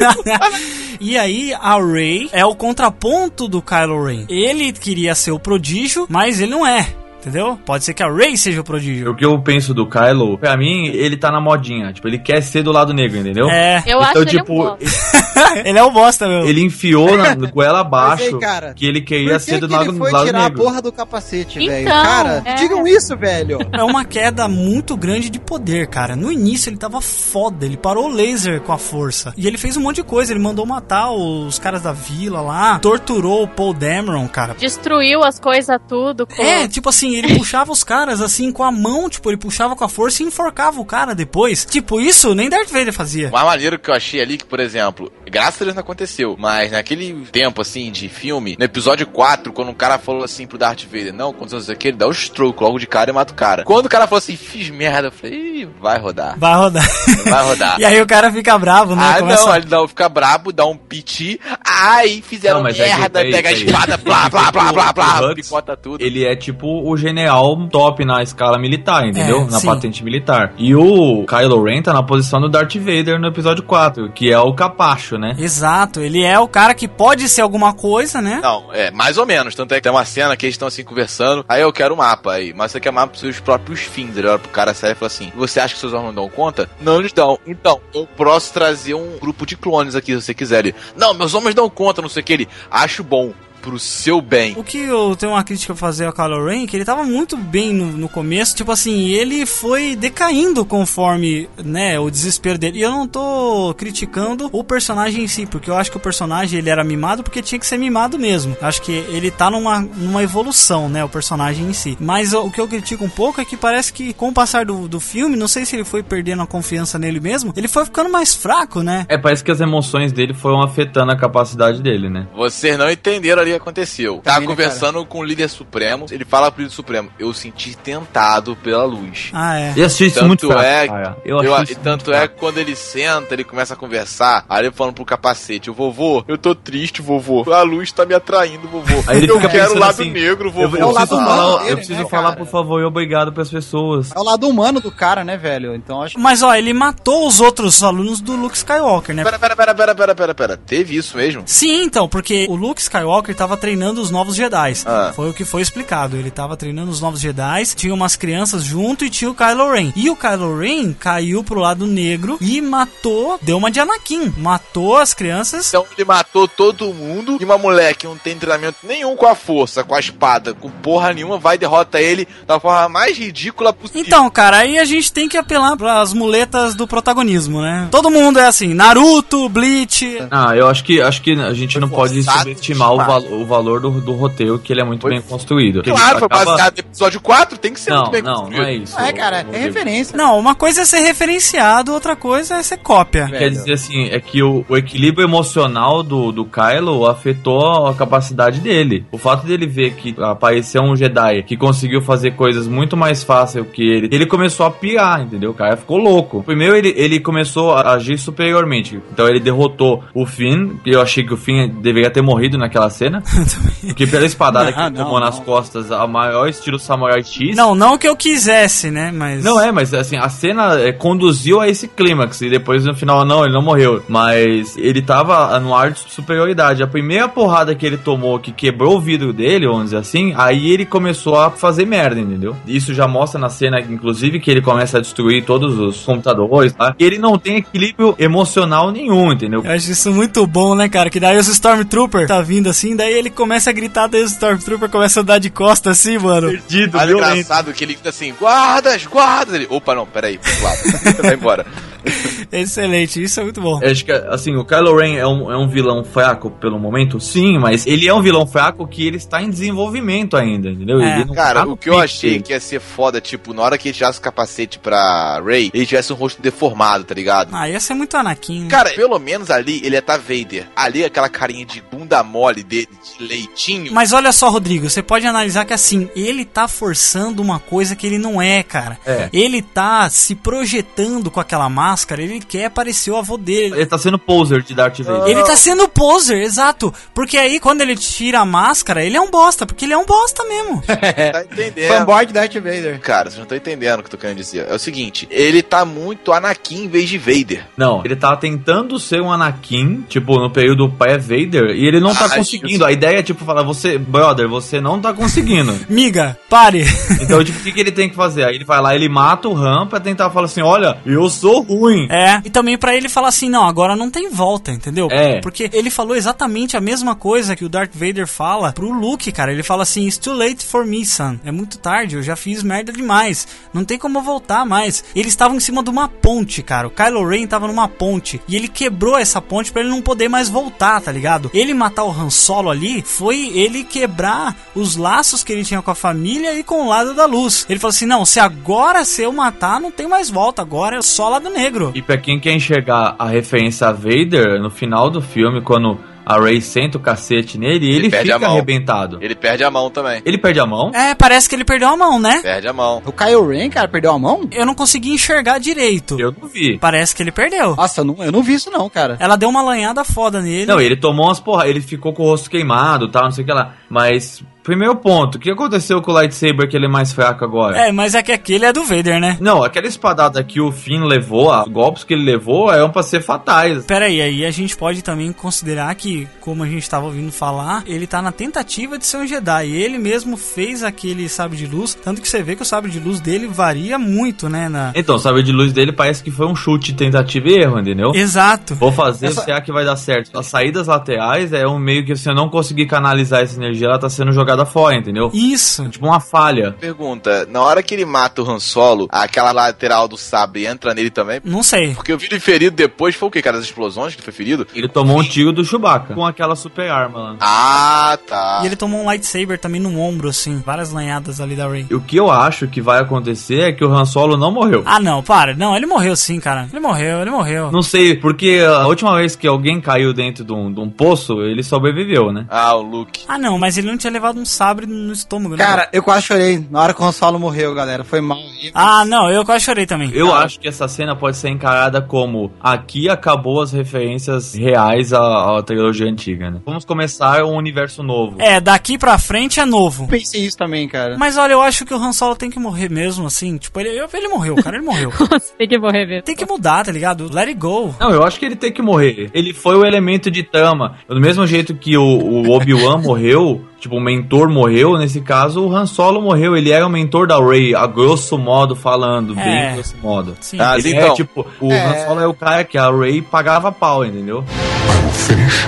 e aí, a Rey é o contraponto do Kylo Ren. Ele queria ser o prodígio, mas ele não é. Entendeu? Pode ser que a Rey seja o prodígio. O que eu penso do Kylo, pra mim, ele tá na modinha. Tipo, ele quer ser do lado negro, entendeu? É, Eu Então, acho ele tipo, um bosta. ele é o bosta, meu. Ele enfiou na goela abaixo cara, que ele queria que, ser do que lado, ele foi do lado tirar negro. a porra do capacete, Então, velho? Cara, é. digam isso, velho. É uma queda muito grande de poder, cara. No início ele tava foda, ele parou o laser com a força. E ele fez um monte de coisa, ele mandou matar os caras da vila lá, torturou o Paul Dameron, cara. Destruiu as coisas tudo. Com... É, tipo assim, ele puxava os caras assim com a mão, tipo, ele puxava com a força e enforcava o cara depois. Tipo, isso nem Darth Vader fazia. O mais maneiro que eu achei ali, que, por exemplo, graças a Deus não aconteceu, mas naquele tempo, assim, de filme, no episódio 4, quando o cara falou assim pro Darth Vader, não, quando você aqui, ele dá o stroke logo de cara e mata o cara. Quando o cara falou assim, fiz merda, eu falei, Ih, vai rodar, Vai rodar. vai rodar. e aí o cara fica bravo, né? Ah, Começa- não, ele não, fica brabo, dá um piti. Ai, fizeram Não, mas é que- merda, peraí, pega a peraí. espada, blá, blá, blá, blá, blá, O Hux, picota tudo. Ele é tipo o general top na escala militar, entendeu? É, na sim. patente militar. E o Kylo Ren tá na posição do Darth Vader no episódio 4, que é o capacho, né? Exato, ele é o cara que pode ser alguma coisa, né? Não, é, mais ou menos. Tanto é que tem uma cena que eles estão assim conversando. Aí eu quero o mapa aí. Mas você quer mapa pros seus próprios fins. Ele olha pro cara sério e fala assim: Você acha que seus homens não dão conta? Não, eles dão. Então, eu posso trazer um grupo de clones aqui se você quiser. Ele, não, meus homens dão conta, não sei o que. Ele, acho bom. Pro seu bem. O que eu tenho uma crítica pra fazer ao Kylo Ren, é que ele tava muito bem no, no começo, tipo assim, ele foi decaindo conforme, né, o desespero dele. E eu não tô criticando o personagem em si, porque eu acho que o personagem ele era mimado porque tinha que ser mimado mesmo. Eu acho que ele tá numa, numa evolução, né, o personagem em si. Mas o que eu critico um pouco é que parece que com o passar do, do filme, não sei se ele foi perdendo a confiança nele mesmo, ele foi ficando mais fraco, né? É, parece que as emoções dele foram afetando a capacidade dele, né? Vocês não entenderam ali aconteceu. Tava Também, né, conversando com o líder supremo, ele fala pro líder supremo, eu senti tentado pela luz. Ah, é. Eu assisti isso Tanto muito é, Ah, é. eu, Eu isso tanto muito é que quando ele senta, ele começa a conversar, aí ele falando pro capacete, vovô, eu tô triste, vovô. A luz tá me atraindo, vovô. Aí ele eu fica quero o lado assim, negro, Eu, vovô. eu É o lado preciso humano falar, dele, eu preciso né, falar cara? por favor e obrigado pras pessoas. É o lado humano do cara, né, velho? Então acho Mas ó, ele matou os outros alunos do Luke Skywalker, né? Pera, pera, pera, pera, pera, pera, pera. Teve isso mesmo? Sim, então, porque o Luke Skywalker tava treinando os novos Jedi. Ah. Foi o que foi explicado. Ele tava treinando os novos Jedi, tinha umas crianças junto e tinha o Kylo Ren. E o Kylo Ren caiu pro lado negro e matou, deu uma de Anakin. Matou as crianças. Então ele matou todo mundo e uma mulher que não tem treinamento nenhum com a força, com a espada, com porra nenhuma, vai e derrota ele da forma mais ridícula possível. Então, cara, aí a gente tem que apelar pras muletas do protagonismo, né? Todo mundo é assim, Naruto, Bleach. Ah, eu acho que acho que a gente não pode subestimar o, demais. O valor do, do roteiro, que ele é muito Foi- bem construído. Claro, foi acaba- baseado no episódio 4, tem que ser Não, muito bem não, construído. não é isso. É, cara, é referência. Não, uma coisa é ser referenciado, outra coisa é ser cópia. Quer dizer assim, é que o, o equilíbrio emocional do, do Kylo afetou a capacidade dele. O fato dele ver que apareceu um Jedi que conseguiu fazer coisas muito mais fácil que ele, ele começou a pirar, entendeu? O cara ficou louco. Primeiro ele, ele começou a agir superiormente. Então ele derrotou o Finn, que eu achei que o Finn deveria ter morrido naquela cena. porque pela espadada que Não, não, tomou nas não. costas, a maior estilo Samurai X. Não, não que eu quisesse, né? Mas. Não é, mas assim, a cena é, conduziu a esse clímax e depois no final, não, ele não morreu. Mas ele tava no ar de superioridade. A primeira porrada que ele tomou, que quebrou o vidro dele, vamos dizer assim, aí ele começou a fazer merda, entendeu? Isso já mostra na cena, inclusive, que ele começa a destruir todos os computadores, tá? E ele não tem equilíbrio emocional nenhum, entendeu? Eu acho isso muito bom, né, cara? Que daí os Stormtrooper tá vindo assim, daí ele começa a gritar, daí os Stormtrooper começa a dar de costa assim, mano. Perdido, Olha engraçado que ele fica assim, guardas, guardas. Ele, opa, não, peraí, pro lado. Vai embora. Excelente, isso é muito bom. Eu Acho que, assim, o Kylo Ren é um, é um vilão fraco pelo momento, sim, mas ele é um vilão fraco que ele está em desenvolvimento ainda, entendeu? É. Ele não Cara, tá o que eu achei que ia ser foda, tipo, na hora que ele tirasse o capacete pra Ray, ele tivesse um rosto deformado, tá ligado? Ah, ia ser muito Anakin. né? Cara, pelo menos ali ele ia tá Vader. Ali aquela carinha de bunda mole dele, de leitinho. Mas olha só, Rodrigo, você pode analisar que assim, ele tá forçando uma coisa que ele não é, cara. É. Ele tá se projetando com aquela máscara, ele quer parecer o avô dele. Ele tá sendo poser de Darth Vader. Ele tá sendo poser, exato. Porque aí, quando ele tira a máscara, ele é um bosta, porque ele é um bosta mesmo. Tá entendendo? Fanboy de Darth Vader. Cara, vocês não estão entendendo o que eu tô querendo dizer. É o seguinte, ele tá muito Anakin em vez de Vader. Não, ele tá tentando ser um Anakin, tipo, no período pré-Vader, e ele não tá Ah, conseguindo. A ideia é, tipo, falar, você, brother, você não tá conseguindo. Miga, pare. então, tipo, o que, que ele tem que fazer? Aí ele vai lá, ele mata o Han pra tentar falar assim, olha, eu sou ruim. É, e também pra ele falar assim, não, agora não tem volta, entendeu? É. Porque ele falou exatamente a mesma coisa que o Darth Vader fala pro Luke, cara. Ele fala assim, it's too late for me, son. É muito tarde, eu já fiz merda demais. Não tem como voltar mais. Eles estavam em cima de uma ponte, cara. O Kylo Ren tava numa ponte. E ele quebrou essa ponte pra ele não poder mais voltar, tá ligado? Ele matar o Han Solo ali foi ele quebrar os laços que ele tinha com a família e com o lado da luz. Ele falou assim, não, se agora se eu matar, não tem mais volta. Agora é só lado negro. E pra quem quer enxergar a referência a Vader, no final do filme, quando a Rey senta o cacete nele, ele, perde a fica arrebentado. Ele perde a mão também. Ele perde a mão? É, parece que ele perdeu a mão, né? Perde a mão. O Kylo Ren, cara, perdeu a mão? Eu não consegui enxergar direito. Eu não vi. Parece que ele perdeu. Nossa, eu não, eu não vi isso não, cara. Ela deu uma lanhada foda nele. Não, ele tomou umas porra, ele ficou com o rosto queimado, tal, não sei o que lá. Mas Primeiro ponto, o que aconteceu com o lightsaber que ele é mais fraco agora? É, mas é que aquele é do Vader, né? Não, aquela espadada que o Finn levou, os golpes que ele levou eram pra ser fatais. Pera aí, aí a gente pode também considerar que, como a gente tava ouvindo falar, ele tá na tentativa de ser um Jedi. Ele mesmo fez aquele sabre de luz, tanto que você vê que o sabre de luz dele varia muito, né? Na... Então, o sabre de luz dele parece que foi um chute, tentativa e erro, entendeu? Exato. Vou fazer, Essa- será que vai dar certo? As saídas laterais é um meio que eu não conseguir canalizar essa energia, ela tá sendo jogada fora, entendeu? Isso. Tipo uma falha. Pergunta, na hora que ele mata o Han Solo, aquela lateral do sabre entra nele também? Não sei. Porque eu vi ele ferido depois, foi o que, cara? Das explosões que ele foi ferido? Ele tomou um tiro do Chewbacca com aquela super arma lá. Ah, tá. E ele tomou um lightsaber também no ombro, assim. Várias lanhadas ali da Rey. E o que eu acho que vai acontecer é que o Han Solo não morreu. Ah, não, para. Não, ele morreu sim, cara. Ele morreu, ele morreu. Não sei, porque a última vez que alguém caiu dentro de um, de um poço, ele sobreviveu, né? Ah, o Luke. Ah, não, mas ele não tinha levado um sabre no estômago, né? Cara, eu quase chorei na hora que o Han Solo morreu, galera. Foi mal. Ah, não, eu quase chorei também. Eu acho que essa cena pode ser encarada como aqui acabou as referências reais à, à trilogia antiga, né? Vamos começar um universo novo. É, daqui pra frente é novo. Pensei isso também, cara. Mas olha, eu acho que o Han Solo tem que morrer mesmo, assim. Tipo, ele, ele morreu, cara, ele morreu. Tem que morrer mesmo. Tem que mudar, tá ligado? Let it go. Não, eu acho que ele tem que morrer. Ele foi o elemento de trama. Do mesmo jeito que o, o Obi-Wan morreu, tipo, o mentor morreu, nesse caso o Han Solo morreu. Ele era o mentor da Rey, a grosso modo falando, É. bem grosso modo. Sim. Ah, Ele então. é tipo, o Han Solo é o cara que a Rey pagava pau, entendeu? I will finish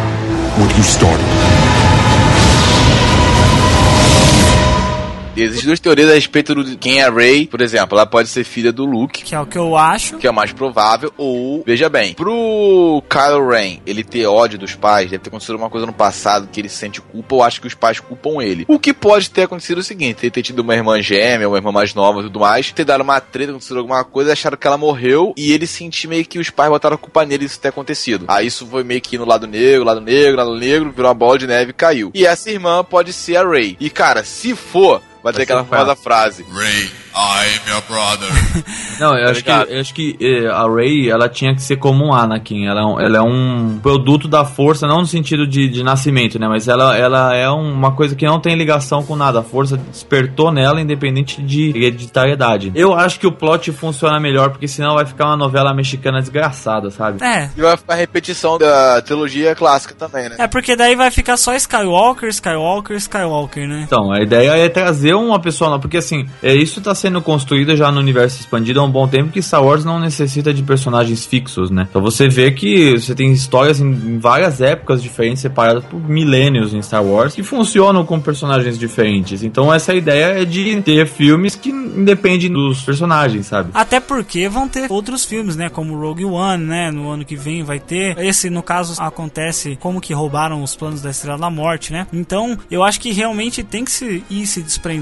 what you started. Existem duas teorias a respeito de quem é a Rey. Por exemplo, ela pode ser filha do Luke, Que é o que eu acho. que é o mais provável, ou, veja bem, pro Kylo Ren, ele ter ódio dos pais, deve ter acontecido alguma coisa no passado que ele sente culpa, ou acha que os pais culpam ele. O que pode ter acontecido é o seguinte, ele ter tido uma irmã gêmea, uma irmã mais nova e tudo mais, ter dado uma treta, acontecido alguma coisa, acharam que ela morreu, e ele sentir meio que os pais botaram a culpa nele disso ter acontecido. Aí isso foi meio que no lado negro, lado negro, lado negro, virou uma bola de neve e caiu. E essa irmã pode ser a Rey. E cara, se for, vai ter aquela o famosa frase. Ray, I'm your brother. Não, eu acho, que, eu acho que eh, a Rey, ela tinha que ser como um Anakin. Ela é um, ela é um produto da força, não no sentido de, de nascimento, né? Mas ela, ela é uma coisa que não tem ligação com nada. A força despertou nela, independente de hereditariedade. Eu acho que o plot funciona melhor, porque senão vai ficar uma novela mexicana desgraçada, sabe? É. E vai ficar a repetição da trilogia clássica também, né? É porque daí vai ficar só Skywalker, Skywalker, Skywalker, né? Então, a ideia é trazer uma pessoa porque assim, é, isso tá sendo construído já no universo expandido há um bom tempo que Star Wars não necessita de personagens fixos, né? Então você vê que você tem histórias em, em várias épocas diferentes, separadas por milênios em Star Wars, que funcionam com personagens diferentes. Então essa ideia é de ter filmes que independem dos personagens, sabe? Até porque vão ter outros filmes, né? Como Rogue One, né? No ano que vem vai ter. Esse, no caso, acontece como que roubaram os planos da Estrela da Morte, né? Então, eu acho que realmente tem que se ir se desprendendo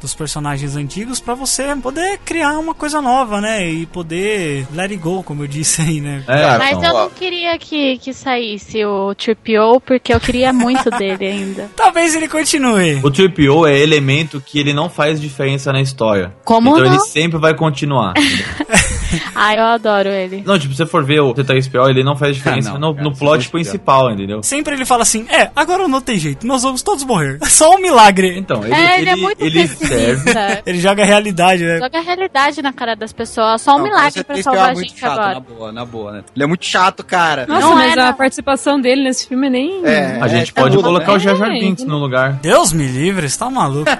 dos personagens antigos pra você poder criar uma coisa nova, né? E poder let it go, como eu disse aí, né? É, Mas então, eu não queria que, que saísse o Tripio, porque eu queria muito dele ainda. Talvez ele continue. O 3PO é elemento que ele não faz diferença na história. Como então não? ele sempre vai continuar. Ai, eu adoro ele. não, tipo, se você for ver o T3PO, ele não faz diferença Ah, não, no, cara, no plot é principal, entendeu? Sempre ele fala assim: É, agora não tem jeito, nós vamos todos morrer. É só um milagre. Então, ele, é, ele, ele, é muito ele serve. Ele joga a realidade, né? Joga a realidade na cara das pessoas. Só um Não, milagre pra Tripio salvar é a muito gente chato, agora. Na boa, na boa, né? Ele é muito chato, cara. Nossa, Não mas é, a não. participação dele nesse filme nem. É, A gente é, pode colocar né? o Jar Jar É, Binks no lugar. Deus me livre, você tá maluco.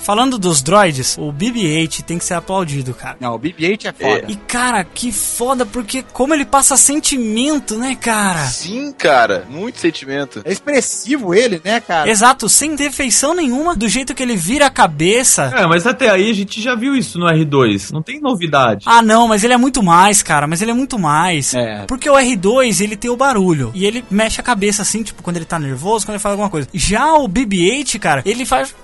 Falando dos droids, o BB-8 tem que ser aplaudido, cara. Não, o BB-8 é foda. E cara, que foda, porque como ele passa sentimento, né, cara? Sim, cara. Muito sentimento. É expressivo ele, né, cara? Exato, sem defeição nenhuma, do jeito que ele vira a cabeça. É, mas até aí a gente já viu isso no R2. Não tem novidade. Ah, não, mas ele é muito mais, cara, mas ele é muito mais. É. Porque o R2, ele tem o barulho. E ele mexe a cabeça assim, tipo, quando ele tá nervoso, quando ele faz alguma coisa. Já o BB-8, cara, ele faz.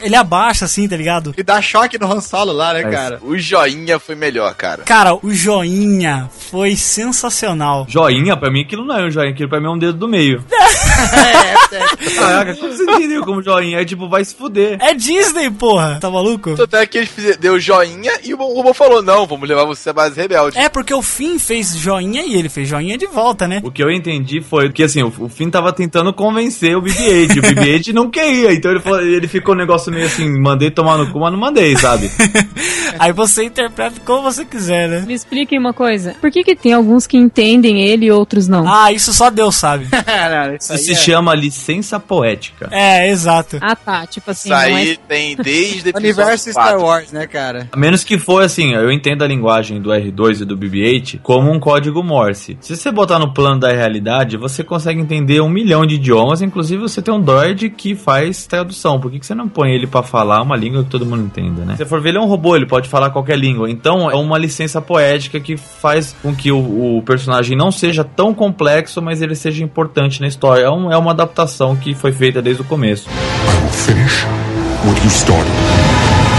Ele abaixa assim, tá ligado? E dá choque no Han Solo lá, né, É. cara? O joinha foi melhor, cara. Cara, o joinha foi sensacional. Joinha, pra mim, aquilo não é um joinha, aquilo pra mim é um dedo do meio. é, é. Caraca, como você entendeu como joinha? É tipo, vai se fuder. É Disney, porra. Tá maluco? Tanto é que ele deu joinha e o robô falou: Não, vamos levar você a base rebelde. É porque o Finn fez joinha e ele fez joinha de volta, né? O que eu entendi foi que, assim, o, o Finn tava tentando convencer o BB-8. o BB-8 não queria, então ele, falou- ele ficou um negócio meio assim, mandei tomar no cu, mas não mandei, sabe? Aí você interpreta como você quiser, né? Me expliquem uma coisa. Por que, que tem alguns que entendem ele e outros não? Ah, isso só Deus sabe. Caralho, isso Isso se é- chama licença poética. É, exato. Ah, tá. Tipo assim, Isso não aí é... tem desde Universo episódio Star 4. Wars, né, cara? A menos que for assim, eu entendo a linguagem do R2 e do BB-8 como um código Morse. Se você botar no plano da realidade, você consegue entender um milhão de idiomas, inclusive você tem um droid que faz tradução. Por que, que você não põe ele pra falar uma língua que todo mundo entenda, né? Se você for ver, ele é um robô, ele pode falar qualquer língua. Então é uma licença poética que faz com que o, o personagem não seja tão complexo, mas ele seja importante na história. É, um- é uma adaptação que foi feita desde o começo. I will finish what you started.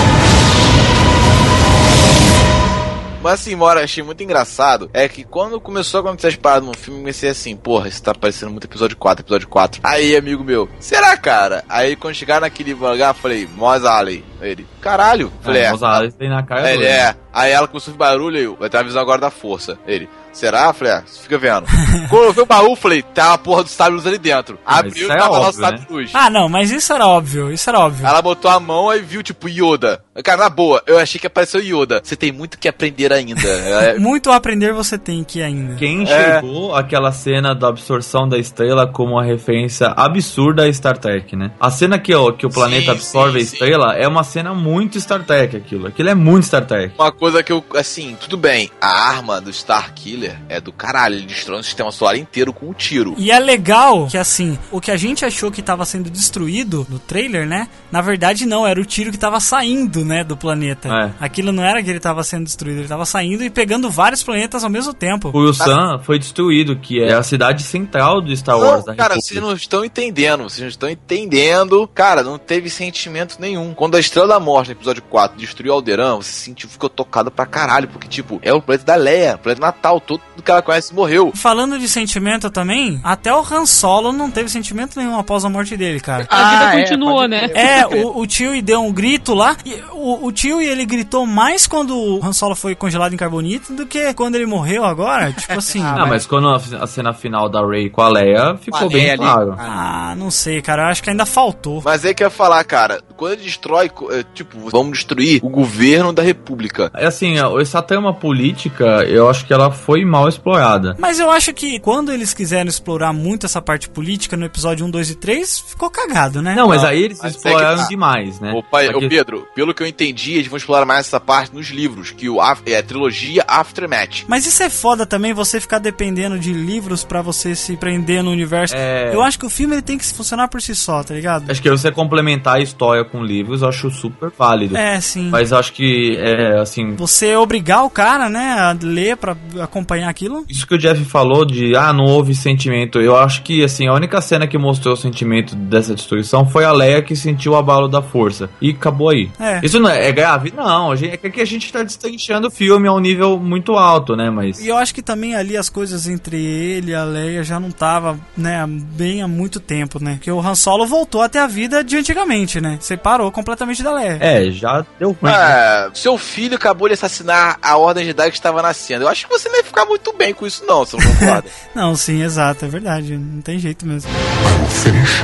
Mas assim, Mora, achei muito engraçado. É que quando começou a acontecer as paradas no filme, eu comecei assim, porra, isso tá parecendo muito episódio 4, episódio 4. Aí, amigo meu, será, cara? Aí quando chegaram naquele lugar, eu falei, Mos Alley. Ele, caralho. Falei, É, é. Mozart tem na cara ele, dele. é. Aí ela começou a barulho e eu, vai ter uma visão agora da força. Ele, será? Falei, é, fica vendo. Quando eu vi o baú, eu falei, tá a porra do sábio luz ali dentro. Ah, Abriu e é tava lá o óbvio, sábio né? luz. Ah, não, mas isso era óbvio, isso era óbvio. Ela botou a mão e viu, tipo, Yoda. Cara, na boa, eu achei que apareceu Yoda. Você tem muito que aprender ainda. É, Muito a aprender você tem que ainda. Quem É. enxergou aquela cena da absorção da estrela como uma referência absurda a Star Trek, né? A cena que, ó, que o planeta Sim, absorve sim, a estrela é uma cena muito Star Trek, aquilo. Aquilo é muito Star Trek. Uma coisa que eu, assim, tudo bem, a arma do Star Killer é do caralho, ele destrói um sistema solar inteiro com um tiro. E é legal que assim, o que a gente achou que tava sendo destruído no trailer, né? Na verdade não, era o tiro que tava saindo, né, do planeta. É. Aquilo não era que ele tava sendo destruído, ele tava saindo e pegando vários planetas ao mesmo tempo. O Wilson foi destruído, que é a cidade central do Star Wars Não, cara, República. vocês não estão entendendo, vocês não estão entendendo. Cara, não teve sentimento nenhum. Quando a Estrela da Morte, no episódio 4, destruiu Alderan, você sentiu, ficou tocado pra caralho, porque, tipo, é o planeta da Leia, o planeta natal, todo que ela conhece morreu. Falando de sentimento também, até o Han Solo não teve sentimento nenhum após a morte dele, cara. A vida Ah, é, continuou, pode né? É, o, o tio e deu um grito lá. E o, o tio e ele gritou mais quando o Han Solo foi congelado em carbonito do que quando ele morreu agora. Tipo assim. Ah, mas quando a, a cena final da Rey com a Leia ficou a bem Leia ali. claro. Ah, não sei, cara. Eu acho que ainda faltou. Mas aí que eu ia falar, cara, quando ele destrói, é, tipo, vamos destruir o governo da República. É assim, essa trama política, eu acho que ela foi mal explorada. Mas eu acho que quando eles quiseram explorar muito essa parte política no episódio 1, 2 e 3, ficou cagado, né? Não, mas aí eles mas é que exploraram tá. demais, né? Ô, pai, ô Porque- Pedro, pelo que eu entendi, eles vão explorar mais essa parte nos livros, que o é a trilogia Aftermath. Mas isso é foda também, você ficar dependendo de livros pra você se prender no universo. É. Eu acho que o filme ele tem que funcionar por si só, tá ligado? Acho que você complementar a história com livros, eu acho super válido. É, sim. Mas acho que, é, assim, Você obrigar o cara, né, a ler pra acompanhar aquilo. isso que o Jeff falou de, ah, não houve sentimento. Eu acho que, assim, a única cena que mostrou o sentimento dessa destruição foi a Leia que sentiu o abalo da força. E acabou aí. É. Isso não é, é grave? Não, a gente- é que a gente tá destrinchando o filme a um nível muito alto, né? Mas. E eu acho que também ali as coisas entre ele e a Leia já não tava, né, bem há muito tempo, né? Porque o Han Solo voltou até a vida de antigamente, né? Separou completamente da Leia. É, já deu ruim. né? Ah, seu filho acabou de assassinar a Ordem Jedi que estava nascendo. Eu acho que você não ia ficar muito bem com isso, não, você não concorda? Não, sim, exato, é verdade. Não tem jeito mesmo. I will finish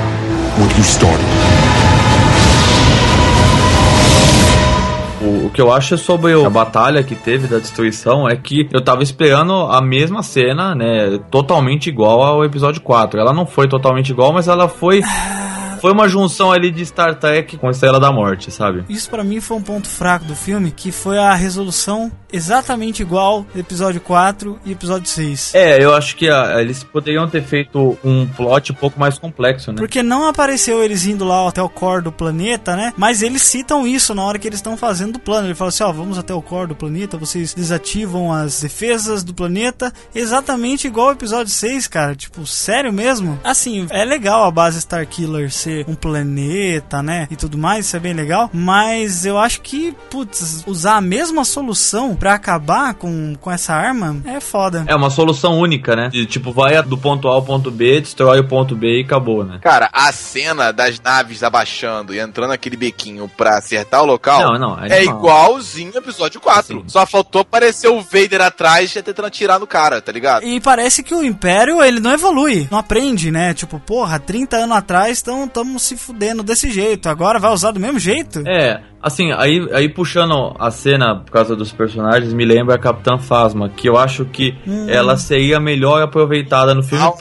what you started. O, que eu acho sobre o- a batalha que teve da destruição é que eu tava esperando a mesma cena, né? Totalmente igual ao episódio 4. Ela não foi totalmente igual, mas ela foi. Foi uma junção ali de Star Trek com Estrela da Morte, sabe? Isso pra mim foi um ponto fraco do filme, que foi a resolução exatamente igual episódio 4 e episódio 6. É, eu acho que ah, eles poderiam ter feito um plot um pouco mais complexo, né? Porque não apareceu eles indo lá até o core do planeta, né? Mas eles citam isso na hora que eles estão fazendo o plano. Ele fala assim: ó, vamos até o core do planeta, vocês desativam as defesas do planeta. Exatamente igual ao episódio 6, cara. Tipo, sério mesmo? Assim, é legal a base Starkiller ser um planeta, né? E tudo mais, isso é bem legal. Mas eu acho que, putz, usar a mesma solução pra acabar com, com essa arma é foda. É uma solução única, né? De, tipo, vai do ponto A ao ponto B, destrói o ponto B e acabou, né? Cara, a cena das naves abaixando e entrando naquele bequinho pra acertar o local Não, não, é animal. igualzinho ao episódio 4. Sim. Só faltou aparecer o Vader atrás e tentando atirar no cara, tá ligado? E parece que o Império, ele não evolui, não aprende, né? Tipo, porra, 30 anos atrás tão tamo se fudendo desse jeito, agora vai usar do mesmo jeito? É, assim, aí, aí puxando a cena por causa dos personagens, me lembra a Capitã Phasma, que eu acho que Hum. ela seria melhor aproveitada no filme, Não.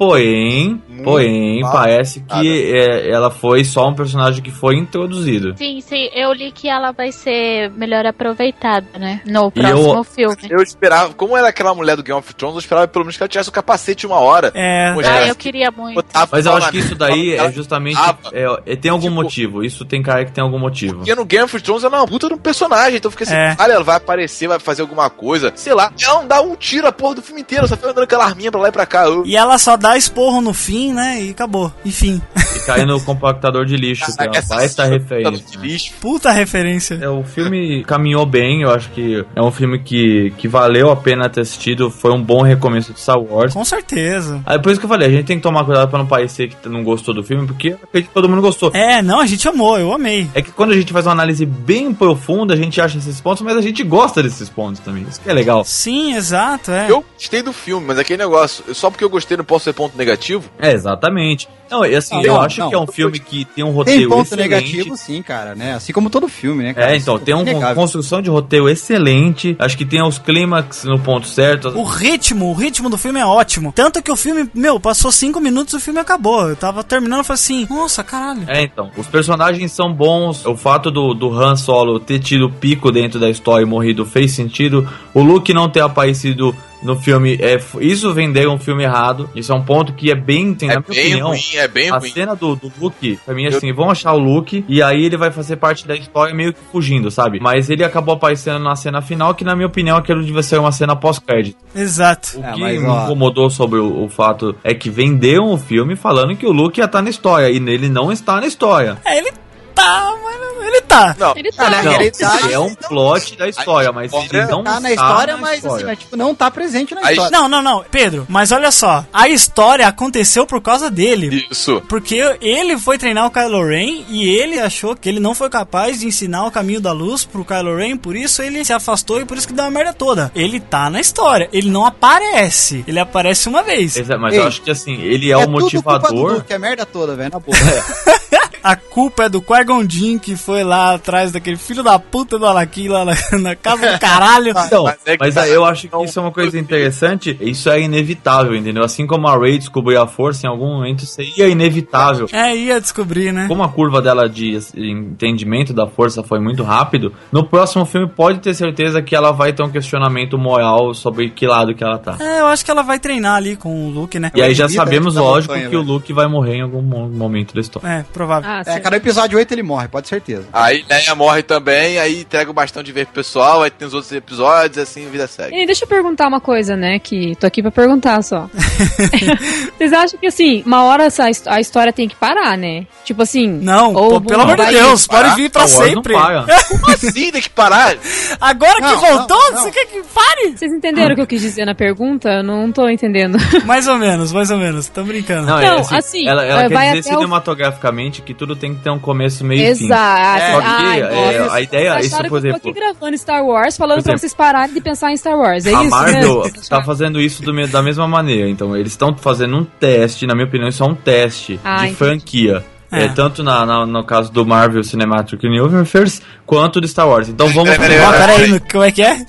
Porém, Porém, mal. parece que é, ela foi só um personagem que foi introduzido. Sim, sim, eu li que ela vai ser melhor aproveitada, né? No próximo eu- filme. Eu esperava, como era aquela mulher do Game of Thrones, eu esperava pelo menos que ela tivesse o capacete uma hora. É. Ah, eu que queria muito. Mas eu acho que isso daí é justamente. É, é- tem algum Tipo- motivo. Isso tem cara que tem algum motivo. Porque no Game of Thrones ela é uma puta de um personagem, então fica assim, É. cara, ela vai aparecer, vai fazer alguma coisa, sei lá. Ela não dá um tiro a porra do filme inteiro, só fica andando aquela arminha pra lá e pra cá. Eu- E ela só dá esporro no fim, né? E acabou. Enfim. E cai no compactador de lixo, que é uma Essa baita referência. de lixo. Puta referência. É, o filme caminhou bem, eu acho que é um filme que, que valeu a pena ter assistido, foi um bom recomeço de Star Wars. Com certeza. Aí por isso que eu falei, a gente tem que tomar cuidado pra não parecer que não gostou do filme, porque eu acredito que todo mundo gostou. É, não, a gente amou, eu amei. É que quando a gente faz uma análise bem profunda, a gente acha esses pontos, mas a gente gosta desses pontos também. Isso que é legal. Sim, exato, é. Eu gostei do filme, mas aquele negócio, só porque eu gostei não posso ser ponto negativo? É, exatamente. Não, assim, Não, eu não, acho não. que é um filme que tem um Tem roteiro ponto excelente. negativo, sim, cara, né? Assim como todo filme, né, cara? É, então, Isso tem uma construção de roteiro excelente. Acho que tem os clímax no ponto certo. O ritmo, o ritmo do filme é ótimo. Tanto que o filme, meu, passou cinco minutos e o filme acabou. Eu tava terminando e falei assim, nossa, caralho. É, então, os personagens são bons. O fato do, do Han Solo ter tido pico dentro da história e morrido fez sentido. O Luke não ter aparecido no filme, é, isso vendeu um filme errado. Isso é um ponto que é bem, tem, É na minha bem opinião. ruim, é bem a ruim. cena do, do Luke, pra mim, é assim, vão achar o Luke e aí ele vai fazer parte da história meio que fugindo, sabe? Mas ele acabou aparecendo na cena final, que na minha opinião aquilo devia ser uma cena pós-crédito. Exato. O É, que mas, me incomodou sobre o, o fato é que venderam o filme falando que o Luke ia estar na história e nele não está na história. É, ele tá, mas não- ele tá. Não, Ele tá. na Não, realidade, é um plot da história, mas ele não Tá na está história, na mas história. assim, é, tipo, não tá presente na história. Não, não, não. Pedro, mas olha só. A história aconteceu por causa dele. isso. Porque ele foi treinar o Kylo Ren e ele achou que ele não foi capaz de ensinar o caminho da luz pro Kylo Ren, por isso ele se afastou e por isso que deu a merda toda. Ele tá na história, ele não aparece. Ele aparece uma vez. Exa- Mas Ei, eu acho que assim, ele é, o tudo culpa do motivador. Luke, é merda toda, velho, na boa. A culpa é do Qui-Gon Jinn que foi lá atrás daquele filho da puta do Anakin lá na, na casa do caralho. Então, Mas é que mas tá- aí eu acho que isso é uma coisa interessante. Isso é inevitável, entendeu? Assim como a Rey descobriu a força, em algum momento seria inevitável. É, ia descobrir, né? Como a curva dela de entendimento da força foi muito rápido, no próximo filme pode ter certeza que ela vai ter um questionamento moral sobre que lado que ela tá. É, eu acho que ela vai treinar ali com o Luke, né? E aí já sabemos, lógico, montanha, que o velho. Luke vai morrer em algum mo- momento da história. É, provável. Ah, É, cada episódio 8 ele morre, pode certeza. Aí Leia morre também, aí entrega o bastão de ver pro pessoal, aí tem os outros episódios, assim a vida segue. E deixa eu perguntar uma coisa, né? Que tô aqui pra perguntar só. Vocês acham que assim, uma hora essa, a história tem que parar, né? Tipo assim. Não, ou pô, pelo amor de Deus, pode vir pra sempre. Como assim tem que parar? Agora que Não, voltou, não, não. você quer que pare? Vocês entenderam o que eu quis dizer na pergunta? Eu não tô entendendo. Mais ou menos, mais ou menos. Tô brincando. Não, é assim, assim, ela, ela é, quer vai dizer cinematograficamente que tudo tem que ter um começo, meio e fim. Exato. Só que, Ai, é, a ideia, Vocês isso, por que eu tô exemplo, aqui gravando Star Wars falando Por pra exemplo, vocês pararem de pensar em Star Wars. É a isso, Marvel né? tá fazendo isso do me- da mesma maneira. Então, eles estão fazendo um teste, na minha opinião, isso é um teste Ah, de entendi. franquia. É. É, tanto na, na- no caso do Marvel Cinematic Universe quanto do Star Wars. Então vamos Peraí, peraí, peraí, no- como é que é?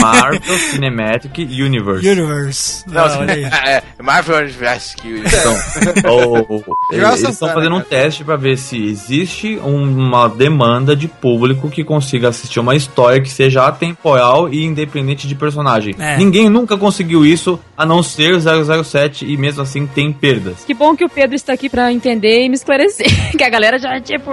Marvel Cinematic Universe. Universe. Não, Ah, olha aí. é, Marvel Universe que Então, o- eles estão fazendo um teste pra ver se existe uma demanda de público que consiga assistir uma história que seja atemporal e independente de personagem. É. Ninguém nunca conseguiu isso, a não ser 007 e mesmo assim tem perdas. Que bom que o Pedro está aqui pra entender e me esclarecer. que a galera já, tipo.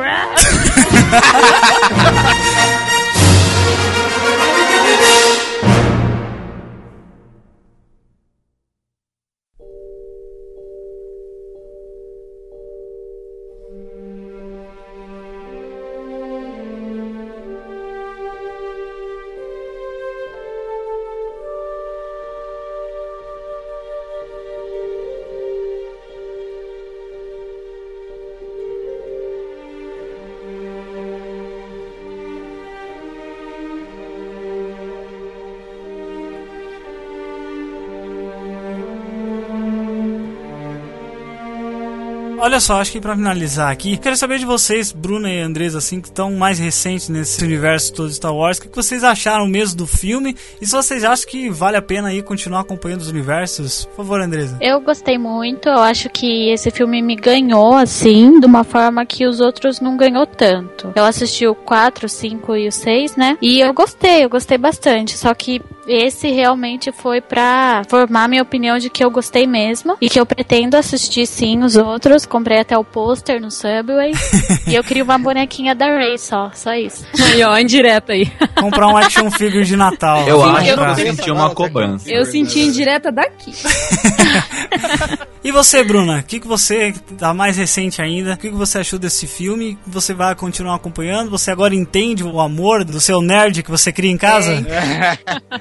Olha só, acho que pra finalizar aqui, quero saber de vocês, Bruna e Andresa, assim, que estão mais recentes nesse universo todo de Star Wars, o que que vocês acharam mesmo do filme? E se vocês acham que vale a pena aí continuar acompanhando os universos? Por favor, Andresa. Eu gostei muito, eu acho que esse filme me ganhou, assim, de uma forma que os outros não ganhou tanto. Eu assisti o 4, o 5 e o 6, né? E eu gostei, eu gostei bastante. Só que esse realmente foi pra formar minha opinião de que eu gostei mesmo. E que eu pretendo assistir sim os outros. Comprei até o pôster no Subway. e eu queria uma bonequinha da Ray só, só isso. Aí, ó, indireta aí. Comprar um action figure de Natal. Eu Sim, acho eu que eu senti uma cobrança. Eu senti indireta daqui. E você, Bruna? O que, que você, tá mais recente ainda, o que, que você achou desse filme? Você vai continuar acompanhando? Você agora entende o amor do seu nerd que você cria em casa?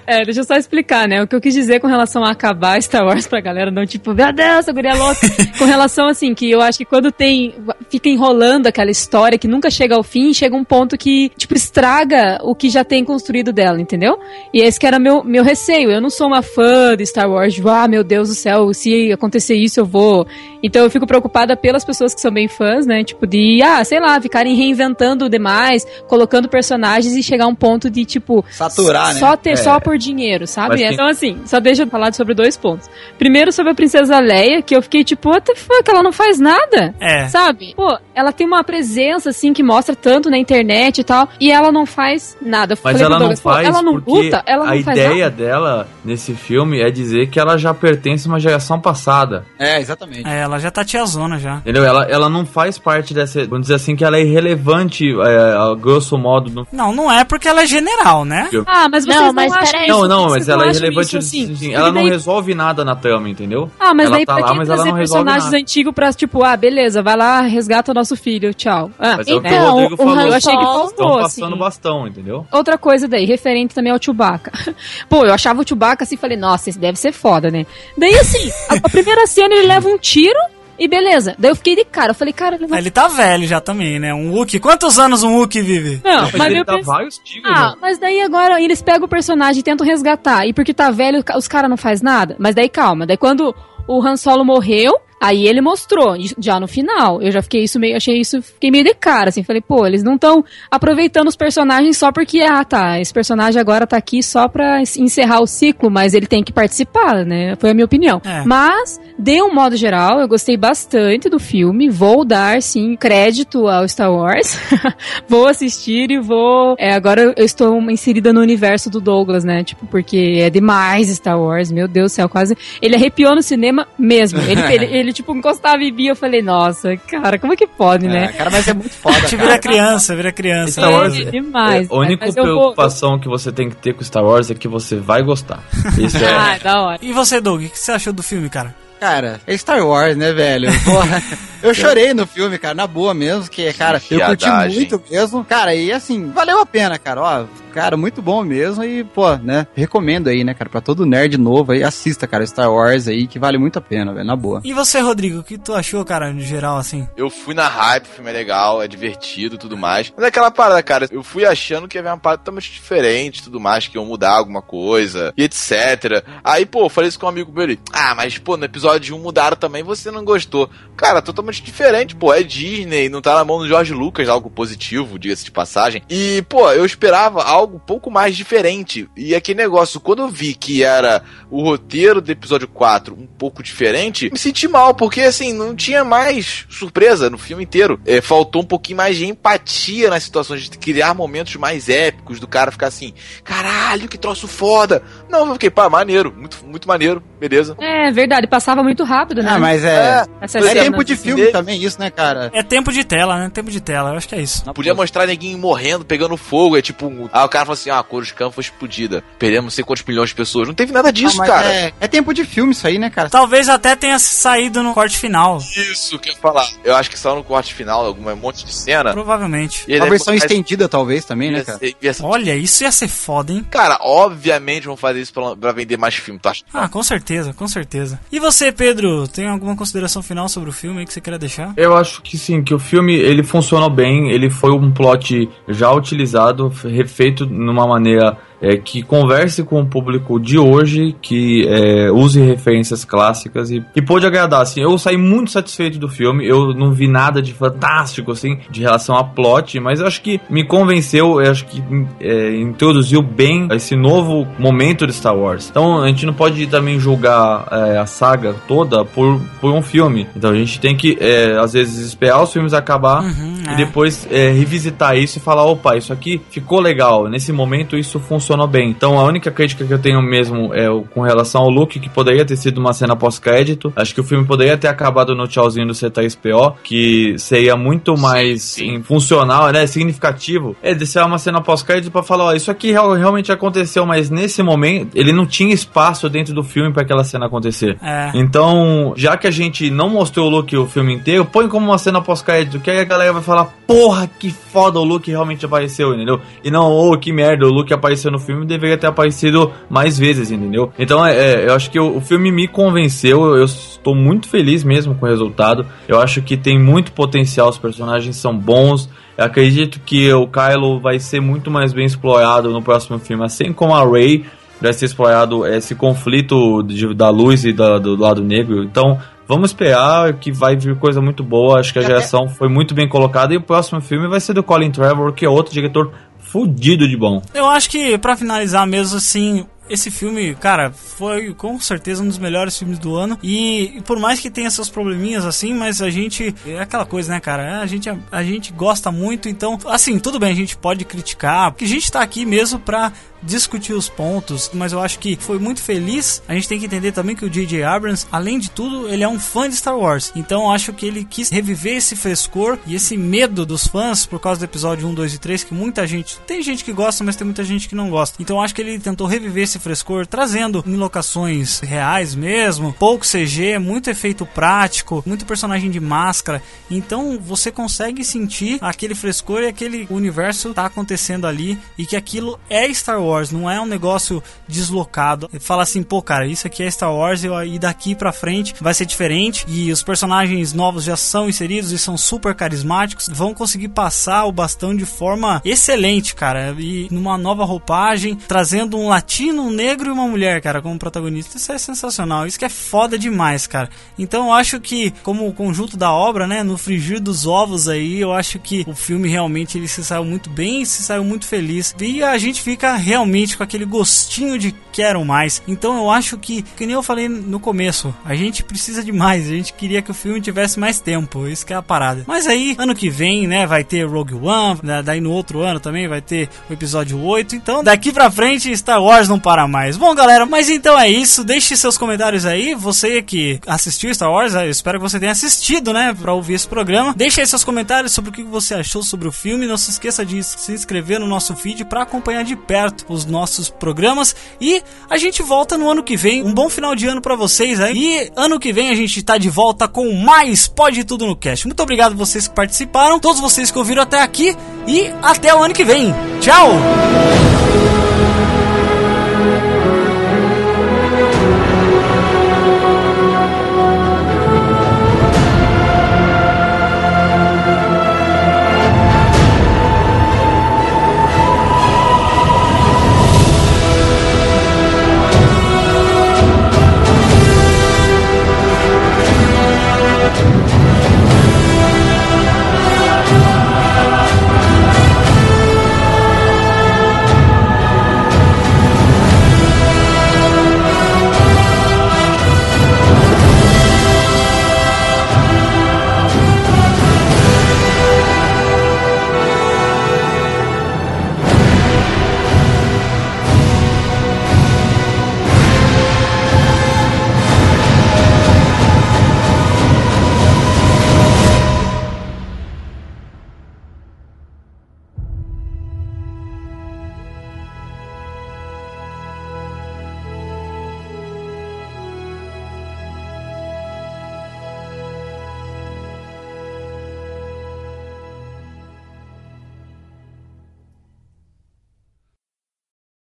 É, deixa eu só explicar, né? O que eu quis dizer com relação a acabar Star Wars pra galera, não tipo, meu Deus, essa guria é louca. com relação, assim, que eu acho que quando tem. fica enrolando aquela história que nunca chega ao fim, chega um ponto que, tipo, estraga o que já tem construído dela, entendeu? E esse que era meu, meu receio. Eu não sou uma fã de Star Wars, tipo, ah, meu Deus do céu, se acontecer isso eu vou. Então eu fico preocupada pelas pessoas que são bem fãs, né? Tipo, de, ah, sei lá, ficarem reinventando demais, colocando personagens e chegar a um ponto de, tipo. Saturar, né? Só ter É. só por dinheiro, sabe? Então, assim, só deixa eu falar sobre dois pontos. Primeiro, sobre a Princesa Leia, que eu fiquei tipo, what the fuck, ela não faz nada. É. Sabe? Pô, ela tem uma presença, assim, que mostra tanto na internet e tal, e ela não faz nada. Eu Mas ela não Douglas, faz ela não luta, ela não a faz ideia nada. dela nesse filme é dizer que ela já pertence a uma geração passada. É, exatamente. É, ela já tá tiazona já. Entendeu? Ela, ela não faz parte dessa. Vamos dizer assim que ela é irrelevante, é, a grosso modo. No... Não, não é porque ela é general, né? Ah, mas vocês Não, não, mas acham peraí. Não, não, mas ela não é acham relevante. isso, assim? assim, Porque ela não daí- resolve nada na trama, entendeu? Ah, mas ela daí tá pra lá, mas ela não resolve personagens nada. antigos pra, tipo, ah, beleza, vai lá, resgata o nosso filho, tchau. Ah, Mas é o que Então, o Rodrigo o falou. Han eu achei que faltou, Estão assim. passando bastão, entendeu? Outra coisa daí, referente também ao Chewbacca. Pô, eu achava o Chewbacca assim, falei, nossa, esse deve ser foda, né? Daí assim, a, a primeira cena ele leva um tiro e beleza. Daí eu fiquei de cara, eu falei, cara, ele vai... Ele tá velho já também, né? Um Wookie. Quantos anos um Wookie vive? Não, Mas, mas ele eu dá pensei, vários tiros, ah, né? mas daí agora eles pegam o personagem e tentam resgatar. E porque tá velho, os caras não faz nada. Mas daí calma, daí quando o Han Solo morreu, aí ele mostrou, já no final. Eu já fiquei isso meio, achei isso, fiquei meio de cara, assim, falei, pô, eles não estão aproveitando os personagens só porque, ah, tá, esse personagem agora tá aqui só pra encerrar o ciclo, mas ele tem que participar, né? Foi a minha opinião. É. Mas, de um modo geral, eu gostei bastante do filme, vou dar, sim, crédito ao Star Wars. vou assistir e vou. É, agora eu estou inserida no universo do Douglas, né? Tipo, porque é demais Star Wars, meu Deus do céu, quase. Ele arrepiou no cinema mesmo. Ele, ele, ele, tipo, encostava e via. Eu falei, nossa, cara, como é que pode, É, né? cara, mas é muito foda, Te cara. vira criança, vira criança. Star Wars É, demais. É, a única mas eu vou- preocupação que você tem que ter com Star Wars é que você vai gostar. Isso é. Ah, da hora. E você, Doug, o que você achou do filme, cara? Cara, é Star Wars, né, velho? Porra, eu chorei no filme, cara, na boa mesmo, que, cara, eu curti Viadagem. muito mesmo. Cara, e assim, valeu a pena, cara, ó. Cara, muito bom mesmo e, pô, né, recomendo aí, né, cara, pra todo nerd novo aí, assista, cara, Star Wars aí, que vale muito a pena, velho, na boa. E você, Rodrigo, o que tu achou, cara, no geral, assim? Eu fui na hype, o filme é legal, é divertido e tudo mais. Mas é aquela parada, cara, eu fui achando que ia ver uma parada totalmente diferente e tudo mais, que iam mudar alguma coisa e etc. Aí, pô, eu falei isso com um amigo meu ele, ah, mas, pô, no episódio 1 mudaram também, você não gostou. Cara, totalmente diferente, pô, é Disney, não tá na mão do George Lucas, algo positivo, diga-se de passagem. E, pô, eu esperava algo um pouco mais diferente. E aquele negócio, quando eu vi que era o roteiro do episódio 4 um pouco diferente, me senti mal, porque assim, não tinha mais surpresa no filme inteiro. É, faltou um pouquinho mais de empatia nas situações, de criar momentos mais épicos, do cara ficar assim, caralho, que troço foda. Não, eu fiquei, pá, maneiro, muito, muito maneiro, beleza. É verdade, passava muito rápido, né? Ah, mas é. É cena, tempo de filme também, isso, né, cara? É tempo de tela, né? Tempo de tela, eu acho que é isso. Podia mostrar ninguém morrendo, pegando fogo, é tipo, um... ah, o cara fala assim, ah, a Coruscant foi explodida, perdemos não sei quantos milhões de pessoas. Não teve nada disso, Não, mas cara. É, é tempo de filme isso aí, né, cara? Talvez até tenha saído no corte final. Isso que eu ia falar. Eu acho que só no corte final, algum um monte de cena. Provavelmente. E aí Uma versão estendida, talvez, também, né, cara? ser- ser- Olha, isso ia ser foda, hein? Cara, obviamente vão fazer isso pra, pra vender mais filme, tá? Ah, com certeza, com certeza. E você, Pedro, tem alguma consideração final sobre o filme aí que você queira deixar? Eu acho que sim, que o filme ele funcionou bem, ele foi um plot já utilizado, refeito numa maneira é, que converse com o público de hoje, que é, use referências clássicas e que pôde agradar. Assim, eu saí muito satisfeito do filme, eu não vi nada de fantástico assim de relação a plot, mas eu acho que me convenceu, eu acho que é, introduziu bem esse novo momento de Star Wars. Então a gente não pode também julgar é, a saga toda por, por um filme. Então a gente tem que é, às vezes esperar os filmes acabar Uhum, e é. depois é, revisitar isso e falar, opa, isso aqui ficou legal, nesse momento isso funcionou bem. Então a única crítica que eu tenho mesmo é com relação ao look, que poderia ter sido uma cena pós-crédito. Acho que o filme poderia ter acabado no tchauzinho do C3PO, que seria muito mais em- funcional, né, significativo. É, de ser uma cena pós-crédito pra falar, ó, isso aqui real- realmente aconteceu, mas nesse momento ele não tinha espaço dentro do filme pra aquela cena acontecer. É. Então, já que a gente não mostrou o Luke o filme inteiro, põe como uma cena pós-crédito, que aí a galera vai falar, porra, que foda o Luke realmente apareceu, entendeu? E não, ô, que merda, o Luke apareceu no filme deveria ter aparecido mais vezes, entendeu? Então, é, é, eu acho que o, o filme me convenceu, eu estou muito feliz mesmo com o resultado. Eu acho que tem muito potencial, os personagens são bons. Eu acredito que o Kylo vai ser muito mais bem explorado no próximo filme, assim como a Rey vai ser explorado esse conflito de- da luz e da- do lado negro. Então, vamos esperar que vai vir coisa muito boa. Acho que a geração foi muito bem colocada. E o próximo filme vai ser do Colin Trevor, que é outro diretor fudido de bom. Eu acho que, pra finalizar mesmo, assim, esse filme, cara, foi com certeza um dos melhores filmes do ano. E, e por mais que tenha seus probleminhas assim, mas a gente. É aquela coisa, né, cara? A gente, a gente gosta muito, então, assim, tudo bem, a gente pode criticar, porque a gente tá aqui mesmo pra discutir os pontos, mas eu acho que foi muito feliz. A gente tem que entender também que o J.J. Abrams, além de tudo, ele é um fã de Star Wars. Então acho que ele quis reviver esse frescor e esse medo dos fãs por causa do episódio 1, 2 e 3, que muita gente. Tem gente que gosta, mas tem muita gente que não gosta. Então acho que ele tentou reviver esse frescor, trazendo em locações reais mesmo, pouco CG, muito efeito prático, muito personagem de máscara. Então você consegue sentir aquele frescor e aquele universo tá acontecendo ali e que aquilo é Star Wars, não é um negócio deslocado. Fala assim, pô, cara, isso aqui é Star Wars e e daqui pra frente vai ser diferente e os personagens novos já são inseridos e são super carismáticos, vão conseguir passar o bastão de forma excelente, cara, e numa nova roupagem, trazendo um latino, um negro e uma mulher, cara, como protagonista. Isso é sensacional, isso que é foda demais, cara. Então eu acho que como o conjunto da obra, né, no frigir dos ovos aí, eu acho que o filme realmente ele se saiu muito bem, se saiu muito feliz. E a gente fica realmente com aquele gostinho de quero mais. Então eu acho que, que nem eu falei no começo, a gente precisa de mais, a gente queria que o filme tivesse mais tempo, isso que é a parada. Mas aí, ano que vem, né, vai ter Rogue One, né, daí no outro ano também vai ter o episódio 8, então daqui pra frente Star Wars não para mais. Bom, galera, mas então é isso, deixe seus comentários aí, você que assistiu Star Wars, eu espero que você tenha assistido, né, pra ouvir esse programa. Deixe aí seus comentários sobre o que você achou sobre o filme, não se esqueça de se inscrever no nosso feed pra acompanhar de perto os nossos programas e a gente volta no ano que vem. Um bom final de ano pra vocês aí. E ano que vem a gente tá de volta com mais Pode Tudo no Cast. Muito obrigado a vocês que participaram, todos vocês que ouviram até aqui e até o ano que vem. Tchau!